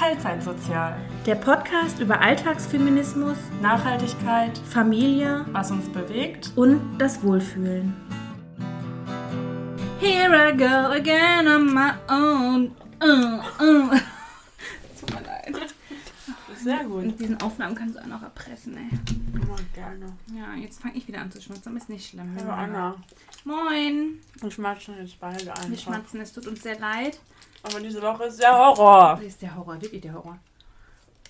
Teilzeitsozial. Der Podcast über Alltagsfeminismus, Nachhaltigkeit, Familie was uns bewegt. und das Wohlfühlen. Here I go again on my own. Uh, uh. Tut mir leid. Sehr gut. Mit diesen Aufnahmen kannst du auch noch erpressen, ey. Gerne. Ja, jetzt fange ich wieder an zu schmatzen, ist nicht schlimm. Hallo Anna. Moin. Wir schmatzen jetzt beide Wir einfach. schmatzen, es tut uns sehr leid. Aber diese Woche ist der Horror. Das ist der Horror, wirklich der Horror.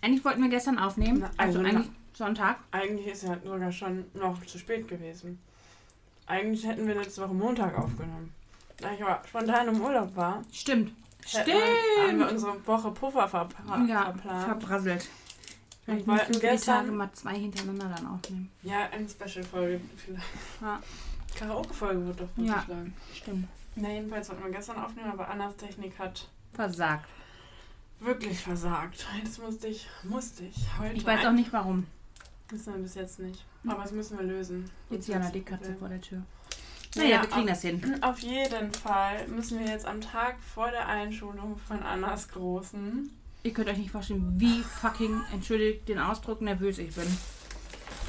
Eigentlich wollten wir gestern aufnehmen, Na, also, also eigentlich Sonntag. Eigentlich ist ja sogar schon noch zu spät gewesen. Eigentlich hätten wir letzte Woche Montag aufgenommen. Da ich aber spontan im Urlaub war, Stimmt. hätten wir- haben wir unsere Woche Puffer verpa Ja, verplant. verbrasselt. Und Ich wollten muss die Tage gestern mal zwei hintereinander dann aufnehmen. ja eine Special-Folge vielleicht. Ja. Karaoke-Folge wird doch Ja. vorgeschlagen. Stimmt. Na, jedenfalls wollten wir gestern aufnehmen, aber Annas Technik hat Versagt. wirklich versagt. Das musste ich, musste ich heute. Ich weiß auch nicht warum. Wissen wir bis jetzt nicht. Aber das müssen wir lösen. Jetzt Jana, wird's die Katze vor der Tür. Naja, wir kriegen auf- das hin. Auf jeden Fall müssen wir jetzt am Tag vor der Einschulung von Annas Großen. Ihr könnt euch nicht vorstellen, wie fucking, entschuldigt den Ausdruck, nervös ich bin.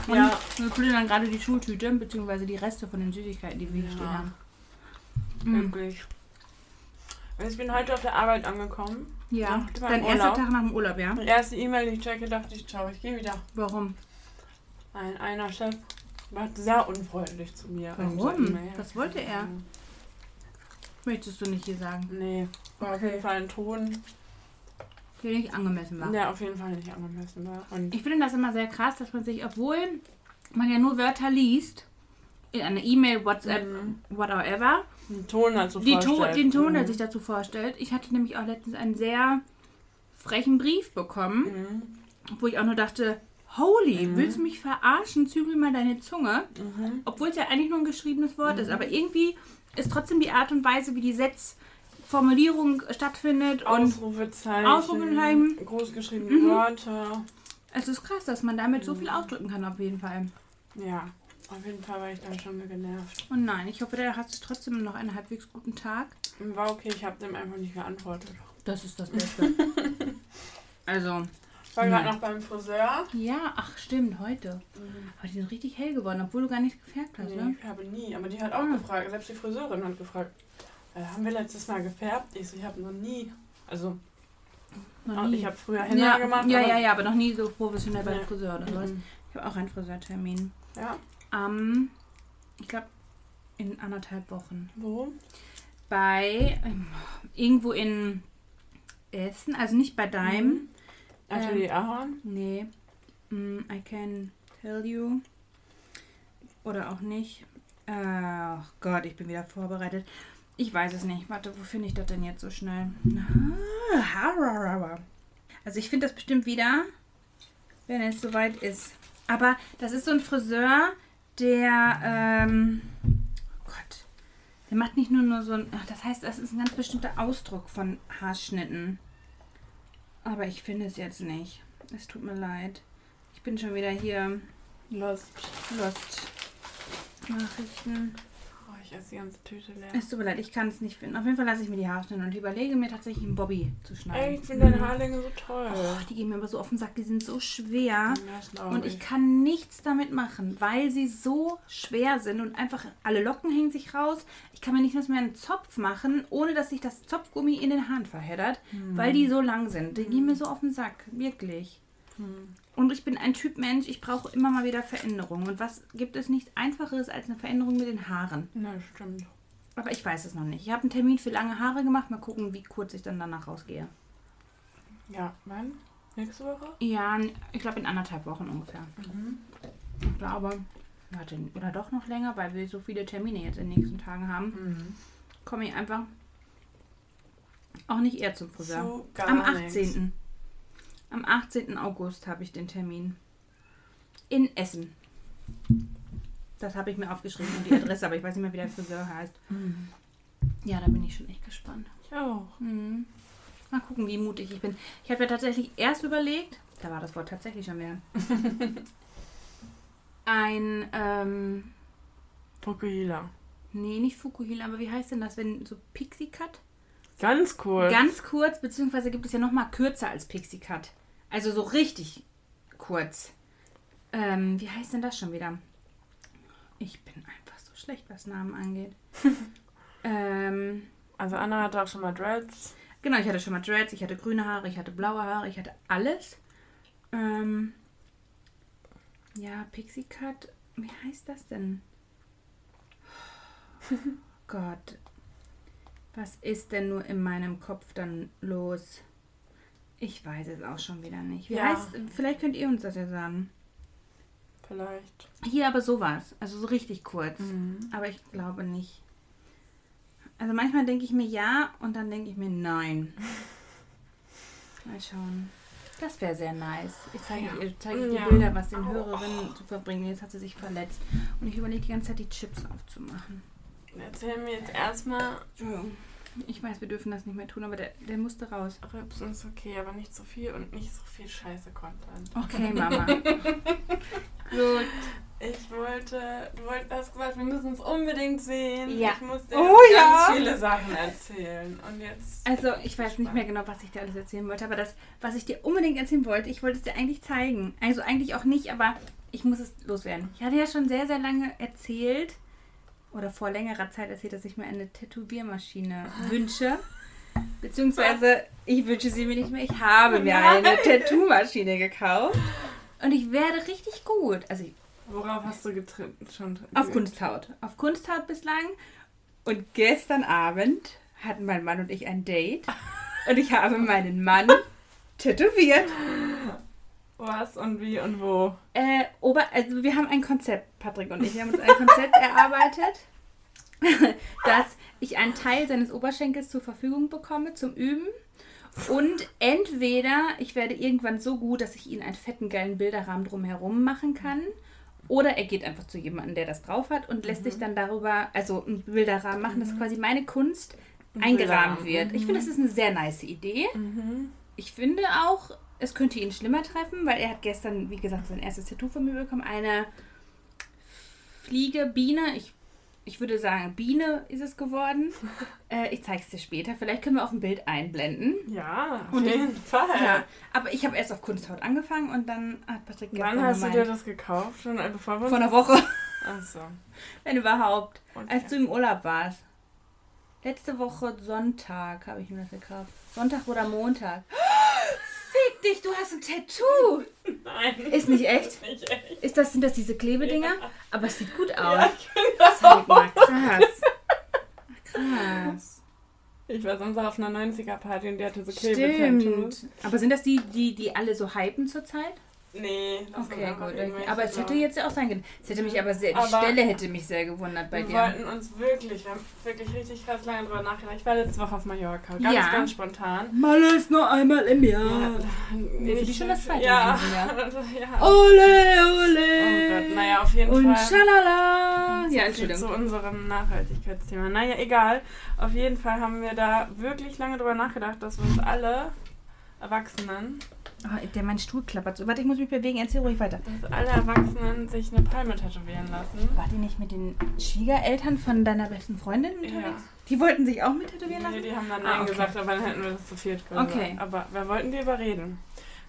Und Ja. wir dann gerade die Schultüte, beziehungsweise die Reste von den Süßigkeiten, die wir hier Ja. stehen haben. Mhm. Wirklich. Und ich bin heute auf der Arbeit angekommen. Ja, dein erster. Tag nach dem Urlaub, ja? Die erste E-Mail, die ich checke, dachte ich, ciao, ich gehe wieder. Warum? Ein, einer Chef war sehr unfreundlich zu mir. Warum? Was wollte er? Möchtest du nicht hier sagen? Nee, war auf Okay. jeden Fall ein Ton, Der nicht angemessen war. der auf jeden Fall nicht angemessen war. Und Ich finde das immer sehr krass, dass man sich, obwohl man ja nur Wörter liest, in einer E-Mail, WhatsApp, Mhm. whatever, den Ton dazu die to vorstellt. den Ton, der Mhm. sich dazu vorstellt. Ich hatte nämlich auch letztens einen sehr frechen Brief bekommen, Mhm. wo ich auch nur dachte, holy, Mhm. willst du mich verarschen? Zügel mal deine Zunge. Mhm. Obwohl es ja eigentlich nur ein geschriebenes Wort ist. Mhm. Aber irgendwie ist trotzdem die Art und Weise, wie die Setzformulierung stattfindet. Und Ausrufezeichen, Ausrufezeichen. großgeschriebene Mhm. Worte. es ist krass, dass man damit so viel Mhm. ausdrücken kann, auf jeden Fall. Ja, auf jeden Fall war ich dann schon genervt. Und nein, ich hoffe, da hast du trotzdem noch einen halbwegs guten Tag. War okay, ich habe dem einfach nicht geantwortet. Das ist das Beste. also, Ich war gerade noch beim Friseur. ja, ach stimmt, heute. Aber die sind richtig hell geworden, obwohl du gar nicht gefärbt hast, Nee, ne? ich habe nie, aber die hat auch Ah. gefragt, selbst die Friseurin hat gefragt, äh, haben wir letztes Mal gefärbt? Ich so, ich habe noch nie, also Noch nie. ich habe früher Henna ja, gemacht. ja, aber, ja, ja, aber noch nie so professionell beim Nee. Friseur oder sowas. Mhm. Ich habe auch einen Friseurtermin. Ja, Am, ich glaube, in anderthalb Wochen. wo? Bei, ähm, irgendwo in Essen, also nicht bei deinem. Mhm. Atelier Ahorn. Nee. Mm, I can tell you. Oder auch nicht. Ach Gott, ich bin wieder vorbereitet. Ich weiß es nicht. Warte, wo finde ich das denn jetzt so schnell? Ah, Also ich finde das bestimmt wieder, wenn es soweit ist. Aber das ist so ein Friseur, der, ähm, oh Gott, der macht nicht nur, nur so ein, ach, das heißt, das ist ein ganz bestimmter Ausdruck von Haarschnitten. Aber ich finde es jetzt nicht. Es tut mir leid. Ich bin schon wieder hier Lost. lost. Nachrichten. Ich esse die ganze Tüte leer. Es tut mir leid, ich kann es nicht finden. Auf jeden Fall lasse ich mir die Haare schneiden und überlege mir tatsächlich einen Bobby zu schneiden. Ey, ich finde deine Mhm. Haarlänge so toll. Oh, die gehen mir aber so auf den Sack, die sind so schwer. Ja, Und ich kann nichts damit machen, weil sie so schwer sind und einfach alle Locken hängen sich raus. Ich kann mir nicht mehr einen Zopf machen, ohne dass sich das Zopfgummi in den Haaren verheddert, Hm. weil die so lang sind. Die gehen mir so auf den Sack, wirklich. Hm. Und ich bin ein Typ Mensch, ich brauche immer mal wieder Veränderungen. Und was gibt es nicht einfacheres als eine Veränderung mit den Haaren? Na, stimmt. Aber ich weiß es noch nicht. Ich habe einen Termin für lange Haare gemacht. Mal gucken, wie kurz ich dann danach rausgehe. Ja, wann? Nächste Woche? Ja, ich glaube in anderthalb Wochen ungefähr. Mhm. Ich glaube, warte, oder doch noch länger, weil wir so viele Termine jetzt in den nächsten Tagen haben. Mhm. Komme ich einfach auch nicht eher zum Friseur. So gar Am nichts. 18. Am 18. August habe ich den Termin. In Essen. Das habe ich mir aufgeschrieben und die Adresse, aber ich weiß nicht mehr, wie der Friseur heißt. Mhm. Ja, da bin ich schon echt gespannt. Ich auch. Mhm. Mal gucken, wie mutig ich bin. Ich habe ja tatsächlich erst überlegt, da war das Wort tatsächlich schon wieder, ein, ähm, Fukuhila. nee, nicht Fukuhila, aber wie heißt denn das, wenn so Pixie Cut? Ganz cool. Ganz kurz, beziehungsweise gibt es ja noch mal kürzer als Pixie Cut. Also so richtig kurz. Ähm, wie heißt denn das schon wieder? Ich bin einfach so schlecht, was Namen angeht. ähm, also Anna hatte auch schon mal Dreads. Genau, ich hatte schon mal Dreads, ich hatte grüne Haare, ich hatte blaue Haare, ich hatte alles. Ähm, ja, Pixie Cut. Wie heißt das denn? Gott. Was ist denn nur in meinem Kopf dann los? Ich weiß es auch schon wieder nicht. Wie Ja. heißt, vielleicht könnt ihr uns das ja sagen. Vielleicht. Hier aber sowas. Also so richtig kurz. Mhm. Aber ich glaube nicht. Also manchmal denke ich mir ja und dann denke ich mir nein. Mal schauen. Das wäre sehr nice. Ich zeige Ja. ihr zeige die Ja. Bilder, was den Hörerinnen zu verbringen. Jetzt hat sie sich verletzt. Und ich überlege die ganze Zeit, die Chips aufzumachen. Erzähl mir jetzt erstmal. Entschuldigung. Ich weiß, wir dürfen das nicht mehr tun, aber der, der musste raus. Ripsen ist okay, aber nicht so viel und nicht so viel scheiße Content. Okay, Mama. Gut. Ich wollte, du wolltest, hast gesagt, wir müssen es unbedingt sehen. Ja. Ich muss dir Oh, ganz ja. viele Sachen erzählen. Und jetzt. Also, ich weiß nicht mehr genau, was ich dir alles erzählen wollte, aber das, was ich dir unbedingt erzählen wollte, ich wollte es dir eigentlich zeigen. Also eigentlich auch nicht, aber ich muss es loswerden. Ich hatte ja schon sehr, sehr lange erzählt, oder vor längerer Zeit erzählt, dass ich mir eine Tätowiermaschine wünsche. Beziehungsweise, ich wünsche sie mir nicht mehr. Ich habe mir eine Nein. Tattoo-Maschine gekauft. Und ich werde richtig gut. Also, Worauf hast du getreten? Schon auf Kunsthaut. Auf Kunsthaut bislang. Und gestern Abend hatten mein Mann und ich ein Date. Und ich habe meinen Mann tätowiert. Was und wie und wo? Äh, Ober also wir haben ein Konzept, Patrick und ich. Wir haben uns ein Konzept erarbeitet, dass ich einen Teil seines Oberschenkels zur Verfügung bekomme zum Üben. Und entweder ich werde irgendwann so gut, dass ich ihn einen fetten, geilen Bilderrahmen drumherum machen kann. Oder er geht einfach zu jemandem, der das drauf hat und lässt sich dann darüber, also einen Bilderrahmen machen, dass quasi meine Kunst Ein eingerahmt wird. Ich finde, das ist eine sehr nice Idee. Mhm. Ich finde auch, es könnte ihn schlimmer treffen, weil er hat gestern, wie gesagt, sein erstes Tattoo von mir bekommen. Eine Fliege, Biene. Ich, ich würde sagen, Biene ist es geworden. äh, ich zeige es dir später. Vielleicht können wir auch ein Bild einblenden. Ja, auf Und ich- jeden Fall. Ja, aber ich habe erst auf Kunsthaut angefangen und dann hat Patrick Wann gestern hast du dir gemeint, das gekauft? Schon äh, bevor wir vor einer Woche, Achso. wenn überhaupt, Okay. als du im Urlaub warst. Letzte Woche Sonntag habe ich mir das gekauft. Sonntag oder Montag. Fick dich, du hast ein Tattoo. Nein. Ist nicht echt? Nicht echt. Ist das, sind das diese Klebedinger? Aber es sieht gut aus. Ja, das Zeig mal, krass. Krass. Ich war sonst auf einer 90er-Party und die hatte so Klebetattoos. Aber sind das die, die, die alle so hypen zurzeit? Nee, das Okay, gut. irgendwelche Aber es hätte jetzt ja auch sein können. Es hätte mich aber sehr, die Aber- Stelle hätte mich sehr gewundert bei Wir dir. wollten uns wirklich, wir haben wirklich richtig krass lange drüber nachgedacht. Ich war letzte Woche auf Mallorca, ganz, Ja. ganz spontan. Mal ist nur einmal im Jahr. nee, für die schon das zweite ja. Diesem ja. Ole, Oh ole. Gott, naja, auf jeden Und Fall. schalala. So Ja, Entschuldigung. Zu unserem Nachhaltigkeitsthema. Naja, egal. Auf jeden Fall haben wir da wirklich lange drüber nachgedacht, dass wir uns alle Erwachsenen, Oh, der, mein Stuhl klappert so. Warte, ich muss mich bewegen. Erzähl ruhig weiter. dass alle Erwachsenen sich eine Palme tätowieren lassen. War die nicht mit den Schwiegereltern von deiner besten Freundin unterwegs? Ja. Die wollten sich auch mit tätowieren Nee, lassen? die haben dann Ah, Nein okay. gesagt, aber dann hätten wir das zu viert gesagt. Okay. Aber wir wollten die überreden.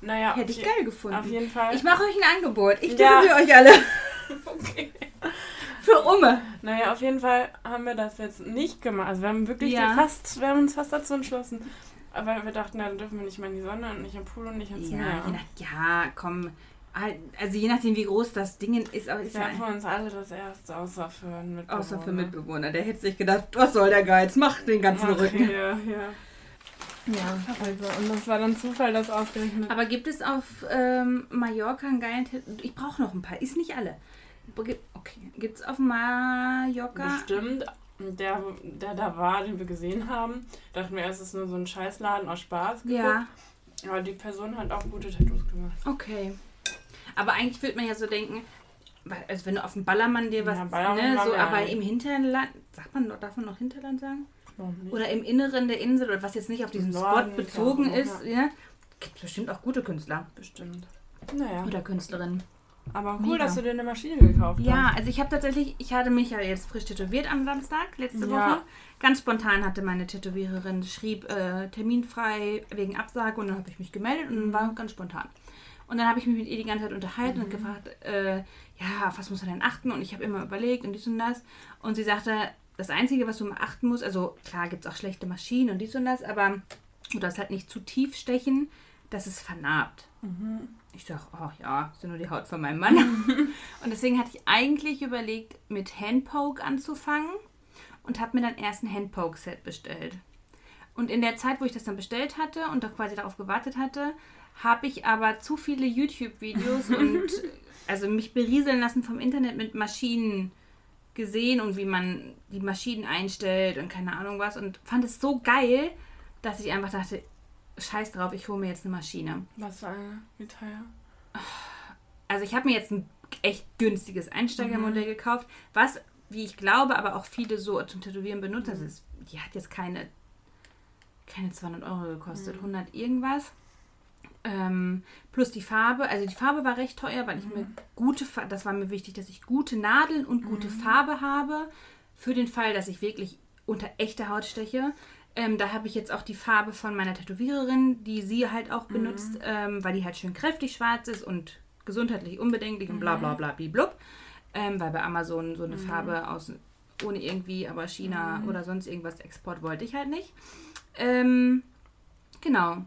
Naja, Hätte ich geil gefunden. auf jeden Fall. Ich mache euch ein Angebot. Ich Ja. tätowiere euch alle. okay. Für Umme. Naja, auf jeden Fall haben wir das jetzt nicht gemacht. Also wir haben wirklich Ja. fast, wir haben uns fast dazu entschlossen. Aber wir dachten, ja, dann dürfen wir nicht mehr in die Sonne und nicht im Pool und nicht ins Ja, Meer. je nach, ja, komm. Also je nachdem, wie groß das Ding ist, aber ist ja haben für uns alle das erste, außer für einen Mitbewohner. außer für Mitbewohner. Der hätte sich gedacht, was soll der Geiz? Mach den ganzen Ach, Rücken. Ja, ja. Ja. Also, und das war dann Zufall, dass ausgerechnet. Aber gibt es auf ähm, Mallorca einen geilen Tattoo? Ich brauche noch ein paar. Ist nicht alle. Okay. Gibt es auf Mallorca? Bestimmt, der, der da war, den wir gesehen haben, dachten wir, es ist nur so ein Scheißladen aus Spaß. geguckt. Ja. Aber die Person hat auch gute Tattoos gemacht. Okay. Aber eigentlich würde man ja so denken, also wenn du auf dem Ballermann dir was, Ja, Ballermann ne, so, aber ja. im Hinterland, sagt man, darf man noch Hinterland sagen? Warum nicht? Oder im Inneren der Insel, oder was jetzt nicht auf diesen Norden, Spot bezogen ja, ist, ja, gibt bestimmt auch gute Künstler Bestimmt. Naja. oder Künstlerinnen. Aber cool, Mega. dass du dir eine Maschine gekauft Ja, hast. also ich habe tatsächlich, ich hatte mich ja jetzt frisch tätowiert am Samstag, letzte Ja. Woche. Ganz spontan hatte meine Tätowiererin, schrieb äh, terminfrei wegen Absage und dann habe ich mich gemeldet und dann war ganz spontan. Und dann habe ich mich mit ihr die ganze Zeit unterhalten und gefragt, äh, ja, auf was muss man denn achten? Und ich habe immer überlegt und dies und das. Und sie sagte, das Einzige, was du mal achten musst, also klar gibt es auch schlechte Maschinen und dies und das, aber du darfst halt nicht zu tief stechen, dass es vernarbt. Ich sag, oh ja, ist ja nur die Haut von meinem Mann. und deswegen hatte ich eigentlich überlegt, mit Handpoke anzufangen und habe mir dann erst ein Handpoke-Set bestellt. Und in der Zeit, wo ich das dann bestellt hatte und auch quasi darauf gewartet hatte, habe ich aber zu viele YouTube-Videos und also mich berieseln lassen vom Internet mit Maschinen gesehen und wie man die Maschinen einstellt und keine Ahnung was und fand es so geil, dass ich einfach dachte, scheiß drauf, ich hole mir jetzt eine Maschine. Was für eine? Wie teuer? Also ich habe mir jetzt ein echt günstiges Einsteigermodell gekauft, was, wie ich glaube, aber auch viele so zum Tätowieren benutzen. Also es, die hat jetzt keine, keine 200 Euro gekostet, 100 irgendwas. Ähm, plus die Farbe, also die Farbe war recht teuer, weil ich mir gute, Fa- das war mir wichtig, dass ich gute Nadeln und gute Farbe habe, für den Fall, dass ich wirklich unter echter Haut steche. Ähm, da habe ich jetzt auch die Farbe von meiner Tätowiererin, die sie halt auch benutzt, ähm, weil die halt schön kräftig schwarz ist und gesundheitlich unbedenklich und bla bla bla blub. Ähm, weil bei Amazon so eine Farbe aus ohne irgendwie, aber China oder sonst irgendwas Export wollte ich halt nicht. Ähm, genau.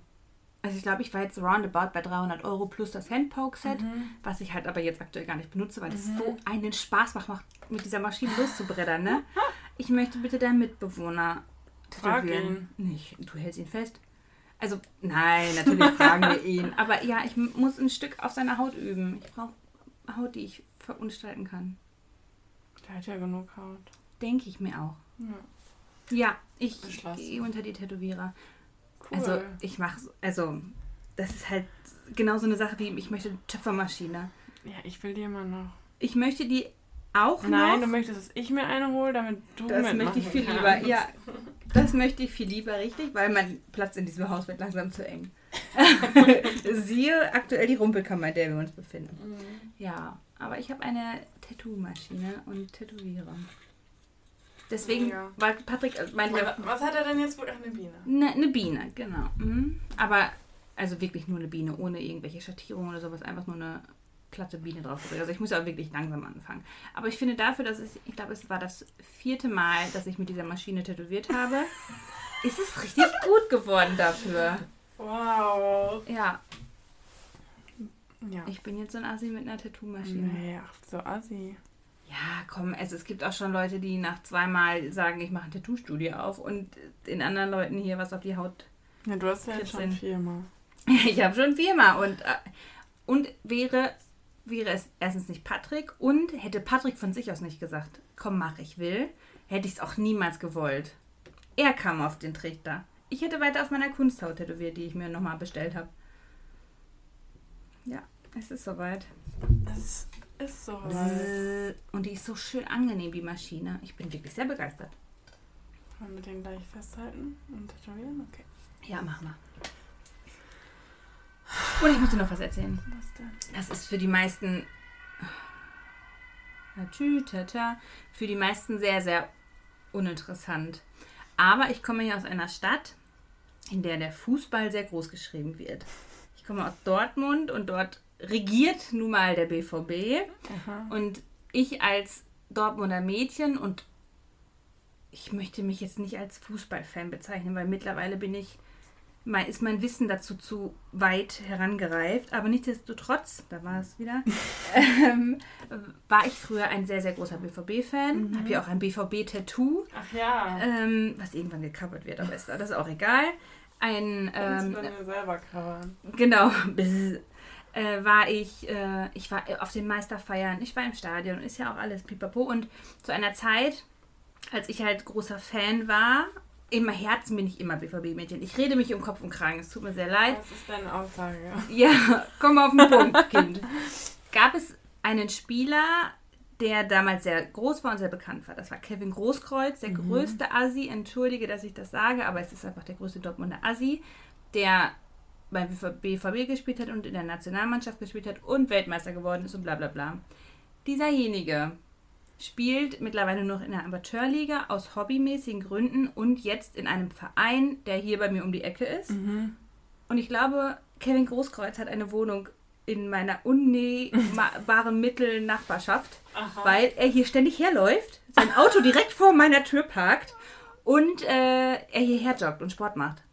Also ich glaube, ich war jetzt roundabout bei 300 Euro plus das Handpoke-Set, was ich halt aber jetzt aktuell gar nicht benutze, weil es so einen Spaß macht, mit dieser Maschine loszubreddern, ne? Ich möchte bitte deinen Mitbewohner tätowieren. Nicht, du hältst ihn fest. Also, nein, natürlich fragen wir ihn. Aber ja, ich muss ein Stück auf seiner Haut üben. Ich brauche Haut, die ich verunstalten kann. Der hat ja genug Haut. Denke ich mir auch. Ja. Ja, ich gehe unter die Tätowierer. Cool. Also, ich mache, also, das ist halt genau so eine Sache wie, ich möchte eine Töpfermaschine. ja, ich will die immer noch. Ich möchte die auch Nein, du noch. möchtest, dass ich mir eine hole, damit du Das mitmachen möchte ich viel kannst. lieber. Ja, das möchte ich viel lieber, richtig, weil mein Platz in diesem Haus wird langsam zu eng. Siehe aktuell die Rumpelkammer, in der wir uns befinden. Mhm. Ja, aber ich habe eine Tattoo-Maschine und tätowiere. Deswegen, Ja. weil Patrick äh, meinte ja, Was hat er denn jetzt wohl? Ach, eine Biene. eine ne Biene, genau. Mhm. Aber also wirklich nur eine Biene, ohne irgendwelche Schattierungen oder sowas, einfach nur eine platte Biene drauf. Also ich muss ja auch wirklich langsam anfangen. Aber ich finde dafür, dass ich, ich glaube, es war das vierte Mal, dass ich mit dieser Maschine tätowiert habe, ist es richtig gut geworden dafür. Wow. Ja, Ja. ich bin jetzt so ein Assi mit einer Tattoo-Maschine. Nee, ach, so assi. Ja, komm, also es gibt auch schon Leute, die nach zweimal sagen, ich mache ein Tattoo-Studio auf und den anderen Leuten hier was auf die Haut. Ja, du hast ja schon 14. viermal. ich habe schon viermal und, äh, und wäre, wäre es erstens nicht Patrick und hätte Patrick von sich aus nicht gesagt, komm, mach, ich will, hätte ich es auch niemals gewollt. Er kam auf den Trichter. Ich hätte weiter auf meiner Kunsthaut tätowiert, die ich mir nochmal bestellt habe. Ja, es ist soweit. Es ist so. Bzzz. Und die ist so schön angenehm, die Maschine. Ich bin wirklich sehr begeistert. Wollen wir den gleich festhalten und tätowieren? Okay. Ja, mach mal. Und ich muss dir noch was erzählen. Was denn? Das ist für die meisten. Für die meisten sehr, sehr uninteressant. Aber ich komme hier aus einer Stadt, in der der Fußball sehr groß geschrieben wird. Ich komme aus Dortmund und dort regiert nun mal der BVB. Aha. Und ich als Dortmunder Mädchen und ich möchte mich jetzt nicht als Fußballfan bezeichnen, weil mittlerweile bin ich, ist mein Wissen dazu zu weit herangereift. Aber nichtsdestotrotz, da war es wieder, ähm, war ich früher ein sehr, sehr großer BVB-Fan. Habe ja auch ein BVB-Tattoo, Ach ja. ähm, was irgendwann gecovert wird, aber ist das ist auch egal. Ein, ähm, du selber covern. Genau, äh, war ich, äh, ich war auf den Meisterfeiern, ich war im Stadion, ist ja auch alles pipapo. Und zu einer Zeit, als ich halt großer Fan war, in meinem Herzen bin ich immer BVB-Mädchen. Ich rede mich um Kopf und Kragen, es tut mir sehr leid. Das ist deine Aussage. Ja, komm auf den Punkt, Kind. Gab es einen Spieler, der damals sehr groß war und sehr bekannt war. Das war Kevin Großkreuz, der größte Assi. Entschuldige, dass ich das sage, aber es ist einfach der größte Dortmunder Assi, der beim BVB gespielt hat und in der Nationalmannschaft gespielt hat und Weltmeister geworden ist und bla bla bla. Dieserjenige spielt mittlerweile noch in der Amateurliga aus hobbymäßigen Gründen und jetzt in einem Verein, der hier bei mir um die Ecke ist. Mhm. Und ich glaube, Kevin Großkreuz hat eine Wohnung in meiner unnehmbaren Mittelnachbarschaft, weil er hier ständig herläuft, sein Auto direkt vor meiner Tür parkt und äh, er hierher joggt und Sport macht.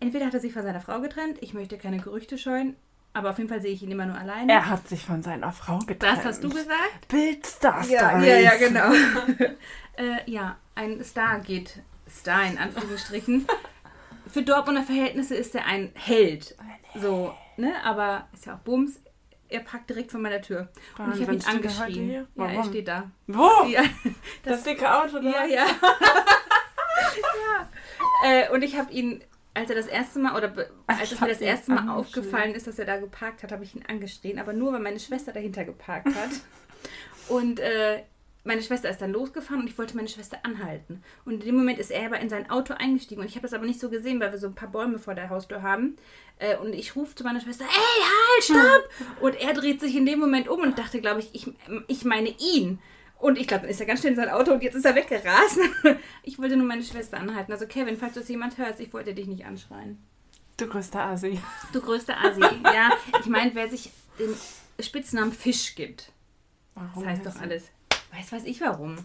Entweder hat er sich von seiner Frau getrennt, ich möchte keine Gerüchte scheuen, aber auf jeden Fall sehe ich ihn immer nur alleine. Er hat sich von seiner Frau getrennt. das hast du gesagt? Bildstars. Ja, ja, ja, genau. äh, ja, ein Star geht, Star in Anführungsstrichen. Für Dortmunder Verhältnisse ist er ein Held. So, ne? Aber ist ja auch Bums. Er parkt direkt vor meiner Tür. Und ich habe ihn angeschrien. Ja, er steht da. Wo? Ja, Das, dicke Auto da? ja. ja. ja. Äh, und ich habe ihn, als er das erste Mal, oder als es mir das erste Mal angeschrien. aufgefallen ist, dass er da geparkt hat, habe ich ihn angeschrien. Aber nur, weil meine Schwester dahinter geparkt hat. Und äh, meine Schwester ist dann losgefahren und ich wollte meine Schwester anhalten. Und in dem Moment ist er aber in sein Auto eingestiegen. Und ich habe das aber nicht so gesehen, weil wir so ein paar Bäume vor der Haustür haben. Äh, und ich rufe zu meiner Schwester, ey, halt, stopp! Und er dreht sich in dem Moment um und dachte, glaube ich, ich, ich meine ihn. Und ich glaube, dann ist er ganz schnell in sein Auto und jetzt ist er weggerast. Ich wollte nur meine Schwester anhalten. Also Kevin, falls du es jemand hörst, ich wollte dich nicht anschreien. Du größter Asi. Du größter Asi. ja, ich meine, wer sich den Spitznamen Fisch gibt, Warum das heißt doch alles. Weiß weiß ich warum.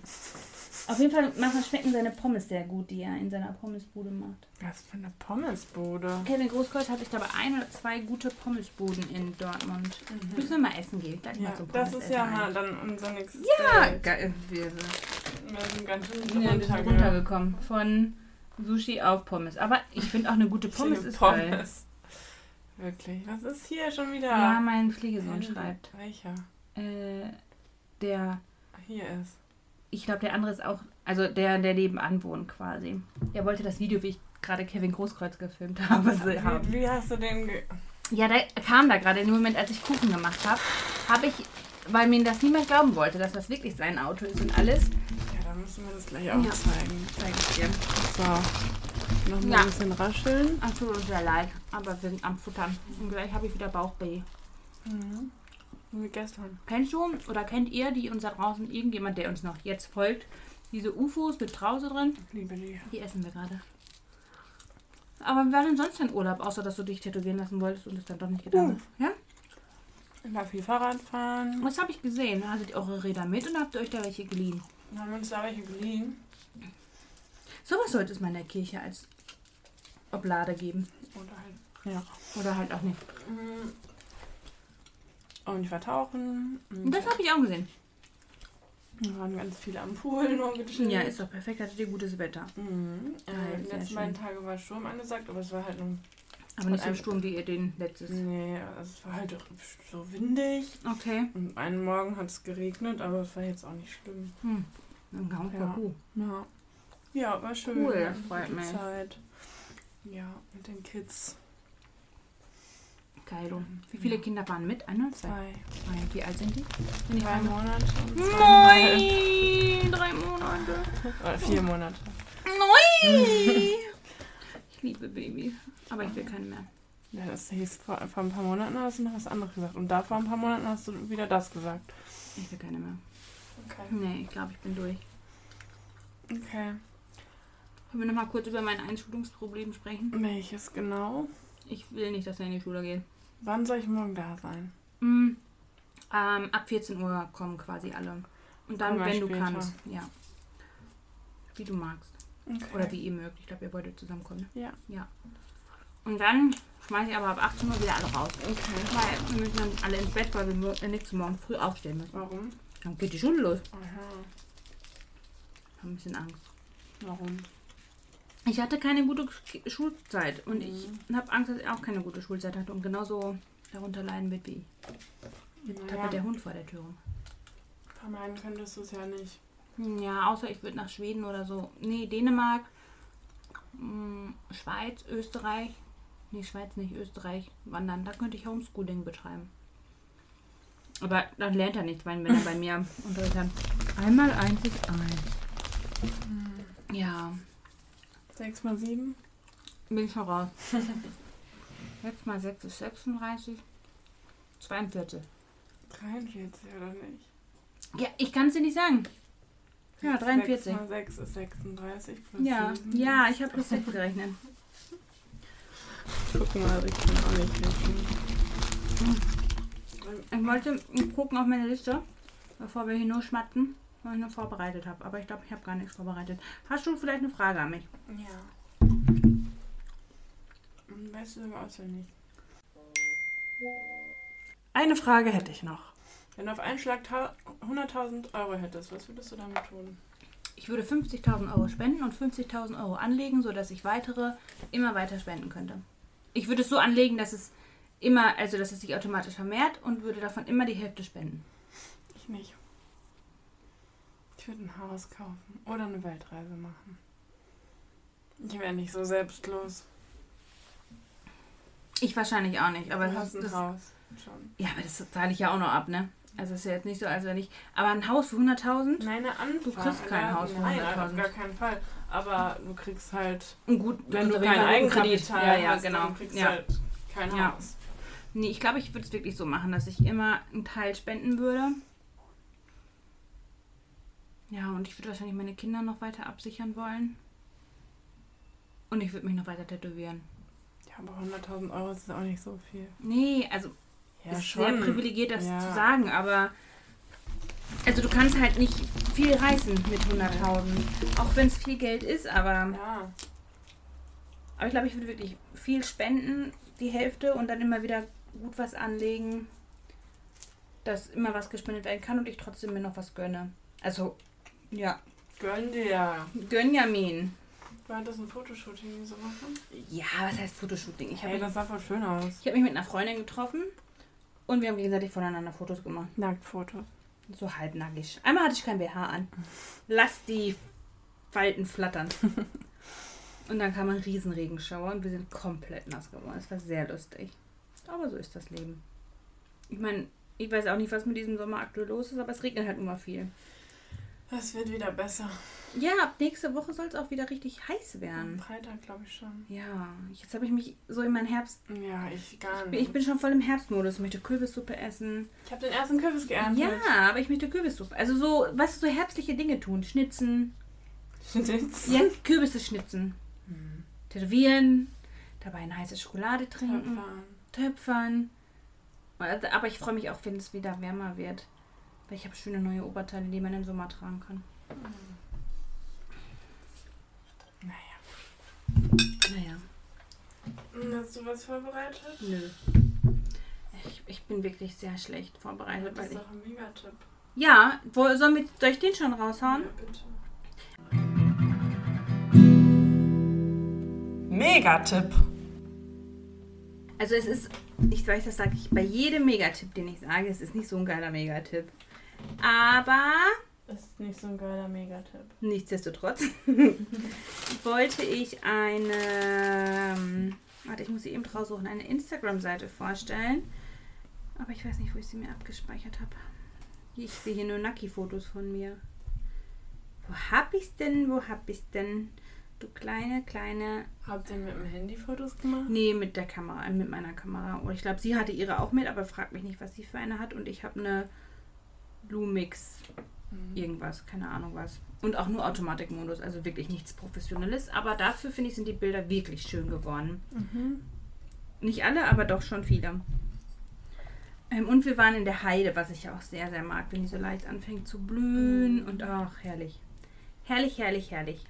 Auf jeden Fall manchmal schmecken seine Pommes sehr gut, die er in seiner Pommesbude macht. Was für eine Pommesbude. Kevin Großkreuz habe ich glaube ein oder zwei gute Pommesbuden in Dortmund. Müssen wir mal essen gehen. Gleich Mhm. Ja, mal zum das ist ja mal dann unser nächstes Ja, geil. Wir sind ganz schön ja runtergegangen. runtergekommen. Von Sushi auf Pommes. Aber ich finde auch eine gute Pommes ist geil. Pommes. Wirklich. Was ist hier schon wieder? Ja, mein Pflegesohn schreibt. Welcher? Äh, der Hier ist. Ich glaube, der andere ist auch, also der, der nebenan wohnt quasi. Er wollte das Video, wie ich gerade Kevin Großkreuz gefilmt habe. Wie, wie hast du den ge Ja, der kam da gerade in dem Moment, als ich Kuchen gemacht habe, habe ich, weil mir das niemand glauben wollte, dass das wirklich sein Auto ist und alles. Ja, dann müssen wir das gleich auch Ja. zeigen. Zeig ich dir. So. Noch mal Ja. ein bisschen rascheln. Ach, tut uns sehr leid, aber wir sind am Futtern. Und gleich habe ich wieder Bauchweh. Mhm. Wie gestern. Kennst du oder kennt ihr, die uns da draußen, irgendjemand, der uns noch jetzt folgt, diese UFOs mit Trause drin? Ich liebe die. Die essen wir gerade. Aber wer denn sonst in Urlaub, außer dass du dich tätowieren lassen wolltest und es dann doch nicht getan Uh. hast? Ja? War viel Fahrrad fahren. Was habe ich gesehen? Hattet ihr eure Räder mit und habt ihr euch da welche geliehen? Wir haben uns da welche geliehen. Sowas sollte es mal in der Kirche als Oblade geben. Oder halt. Ja. Oder halt auch nicht. Mhm. Und ich war tauchen. Und das habe ich auch gesehen. Wir waren ganz viele am Pool nur gechillt. Ja, ist doch perfekt. Hattet ihr gutes Wetter. Mhm. Äh, die letzten schön. beiden Tage war Sturm angesagt, aber es war halt nur. Aber nicht so ein- Sturm wie ihr den letztes. Nee, also es war halt so windig. Okay. Und einen Morgen hat es geregnet, aber es war jetzt auch nicht schlimm. Hm. Dann kam Ja. ja. Ja. War schön. Cool, freut mich. Zeit. Ja, mit den Kids. Geil. Wie viele Kinder waren mit? Ein oder zwei? Zwei. Wie alt sind die? Wenn Drei? Monate. Neun! Drei Monate. Oder vier Monate. Neun! ich liebe Babys. Aber ich will keine mehr. Ja, das hieß vor, vor ein paar Monaten hast du noch was anderes gesagt. Und da vor ein paar Monaten hast du wieder das gesagt. Ich will keine mehr. Okay. Nee, ich glaube, ich bin durch. Okay. Können wir nochmal kurz über mein Einschulungsproblem sprechen? Welches genau? Ich will nicht, dass er in die Schule geht. Wann soll ich morgen da sein? Mm, ähm, ab 14 Uhr kommen quasi alle. Und dann, wenn du später. kannst. Ja. Wie du magst. Okay. Oder wie ihr mögt. Ich glaube, ihr wolltet zusammenkommen. Ja. Ja. Und dann schmeiße ich aber ab 18 Uhr wieder alle raus. Okay. Weil wir müssen dann alle ins Bett, weil wir äh, nächsten Morgen früh aufstehen müssen. Warum? Dann geht die Schule los. Aha. Ich habe ein bisschen Angst. Warum? Ich hatte keine gute Sch- Schulzeit und ich habe Angst, dass er auch keine gute Schulzeit hatte und genauso darunter leiden wird wie ich. Jetzt Naja. der Hund vor der Tür. rum. Vermeiden könntest du es ja nicht. Ja, außer ich würde nach Schweden oder so. Nee, Dänemark, mm, Schweiz, Österreich. Nee, Schweiz nicht, Österreich wandern. Da könnte ich Homeschooling betreiben. Aber dann lernt er nicht, weil wenn er bei mir hat. Einmal eins ist eins. Ja, Sechs mal sieben? bin ich schon raus. 6 mal 6 ist 36. 42. 43 oder nicht? Ja, ich kann es dir nicht sagen. Ja, 43. 6 mal 6 ist 36 plus Ja, 7. ja, ich habe plus 6 gerechnet. Guck mal, ich kann auch nicht rechnen. Ich wollte gucken auf meine Liste, bevor wir hier nur schmatten, was ich noch vorbereitet habe. Aber ich glaube, ich habe gar nichts vorbereitet. Hast du vielleicht eine Frage an mich? Ja. Weißt du sogar auswendig. Eine Frage hätte ich noch. Wenn du auf einen Schlag tau- 100.000 Euro hättest, was würdest du damit tun? Ich würde 50.000 Euro spenden und 50.000 Euro anlegen, sodass ich weitere immer weiter spenden könnte. Ich würde es so anlegen, dass es immer, also dass es sich automatisch vermehrt und würde davon immer die Hälfte spenden. Ich nicht. Ich würde ein Haus kaufen oder eine Weltreise machen. Ich wäre nicht so selbstlos. Ich wahrscheinlich auch nicht, aber du das, hast ein das, Haus. Schon. ja, aber das zahle ich ja auch noch ab, ne? Also ist ja jetzt nicht so, als wenn ich. Aber ein Haus für 100.000? Nein, eine Anfrage. Du kriegst kein Ja, Haus für Nein, 100.000. auf gar keinen Fall. Aber du kriegst halt, Und gut, wenn du kriegst kein auf jeden Fall einen Eigenkapital Ja, ja, hast, genau. dann kriegst Ja. halt kein Ja. Haus. Nee, ich glaube, ich würde es wirklich so machen, dass ich immer einen Teil spenden würde. Ja, und ich würde wahrscheinlich meine Kinder noch weiter absichern wollen. Und ich würde mich noch weiter tätowieren. Ja, aber 100.000 Euro ist auch nicht so viel. Nee, also Ja, ist sehr privilegiert, das Ja. zu sagen, aber also du kannst halt nicht viel reißen mit 100.000. Auch wenn es viel Geld ist, aber, Ja, aber ich glaube, ich würde wirklich viel spenden, die Hälfte, und dann immer wieder gut was anlegen, dass immer was gespendet werden kann und ich trotzdem mir noch was gönne. Also, ja, gönn dir. Gönjamin. Du hattest ein Fotoshooting so machen? Ja, was heißt Fotoshooting? Ich habe Hey, das sah voll schön aus. ich hab mich mit einer Freundin getroffen und wir haben gegenseitig voneinander Fotos gemacht. Nacktfotos. So halbnackig. Einmal hatte ich kein BH an. Lass die Falten flattern. und dann kam ein Riesenregenschauer und wir sind komplett nass geworden. Es war sehr lustig. Aber so ist das Leben. Ich meine, ich weiß auch nicht, was mit diesem Sommer aktuell los ist, aber es regnet halt immer viel. Das wird wieder besser. Ja, ab nächste Woche soll es auch wieder richtig heiß Am werden. Freitag glaube ich schon. Ja, jetzt habe ich mich so in meinen Herbst. Ja, ich gar Ich nicht. bin schon voll im Herbstmodus. Ich möchte Kürbissuppe essen. Ich habe den ersten Kürbis geerntet. Ja, aber ich möchte Kürbissuppe. Also so, was so herbstliche Dinge tun. Schnitzen. Jetzt. Ja, Kürbisse schnitzen. Hm. Tätowieren. Dabei eine heiße Schokolade trinken. Töpfern. Töpfern. Aber ich freue mich auch, wenn es wieder wärmer wird. Weil ich habe schöne neue Oberteile, die man im Sommer tragen kann. Naja. Naja, Hm, Hast du was vorbereitet? nö. Ich, ich bin wirklich sehr schlecht vorbereitet. Das Weil ist ich, doch ein Megatipp. ja, wo, soll, mit, soll ich den schon raushauen? Ja, bitte. Megatipp. Also es ist, ich weiß, das sage ich bei jedem Megatipp, den ich sage, es ist nicht so ein geiler Megatipp. Aber Das ist nicht so ein geiler Megatipp. nichtsdestotrotz wollte ich eine, ähm, warte, ich muss sie eben raussuchen, eine Instagram-Seite vorstellen. Aber ich weiß nicht, wo ich sie mir abgespeichert habe. Ich sehe hier nur Naki-Fotos von mir. Wo hab ich's denn? Wo hab ich's denn? Du kleine, kleine Habt ihr mit dem Handy Fotos gemacht? Nee, mit der Kamera, mit meiner Kamera. Und ich glaube, sie hatte ihre auch mit, aber frag mich nicht, was sie für eine hat. Und ich habe eine Lumix Mhm. irgendwas, keine Ahnung was. Und auch nur Automatikmodus, also wirklich nichts Professionelles. Aber dafür finde ich, sind die Bilder wirklich schön geworden. Mhm. Nicht alle, aber doch schon viele. Ähm, und wir waren in der Heide, was ich ja auch sehr, sehr mag, wenn die so leicht anfängt zu blühen. Mhm. Und ach, herrlich. Herrlich, herrlich, herrlich.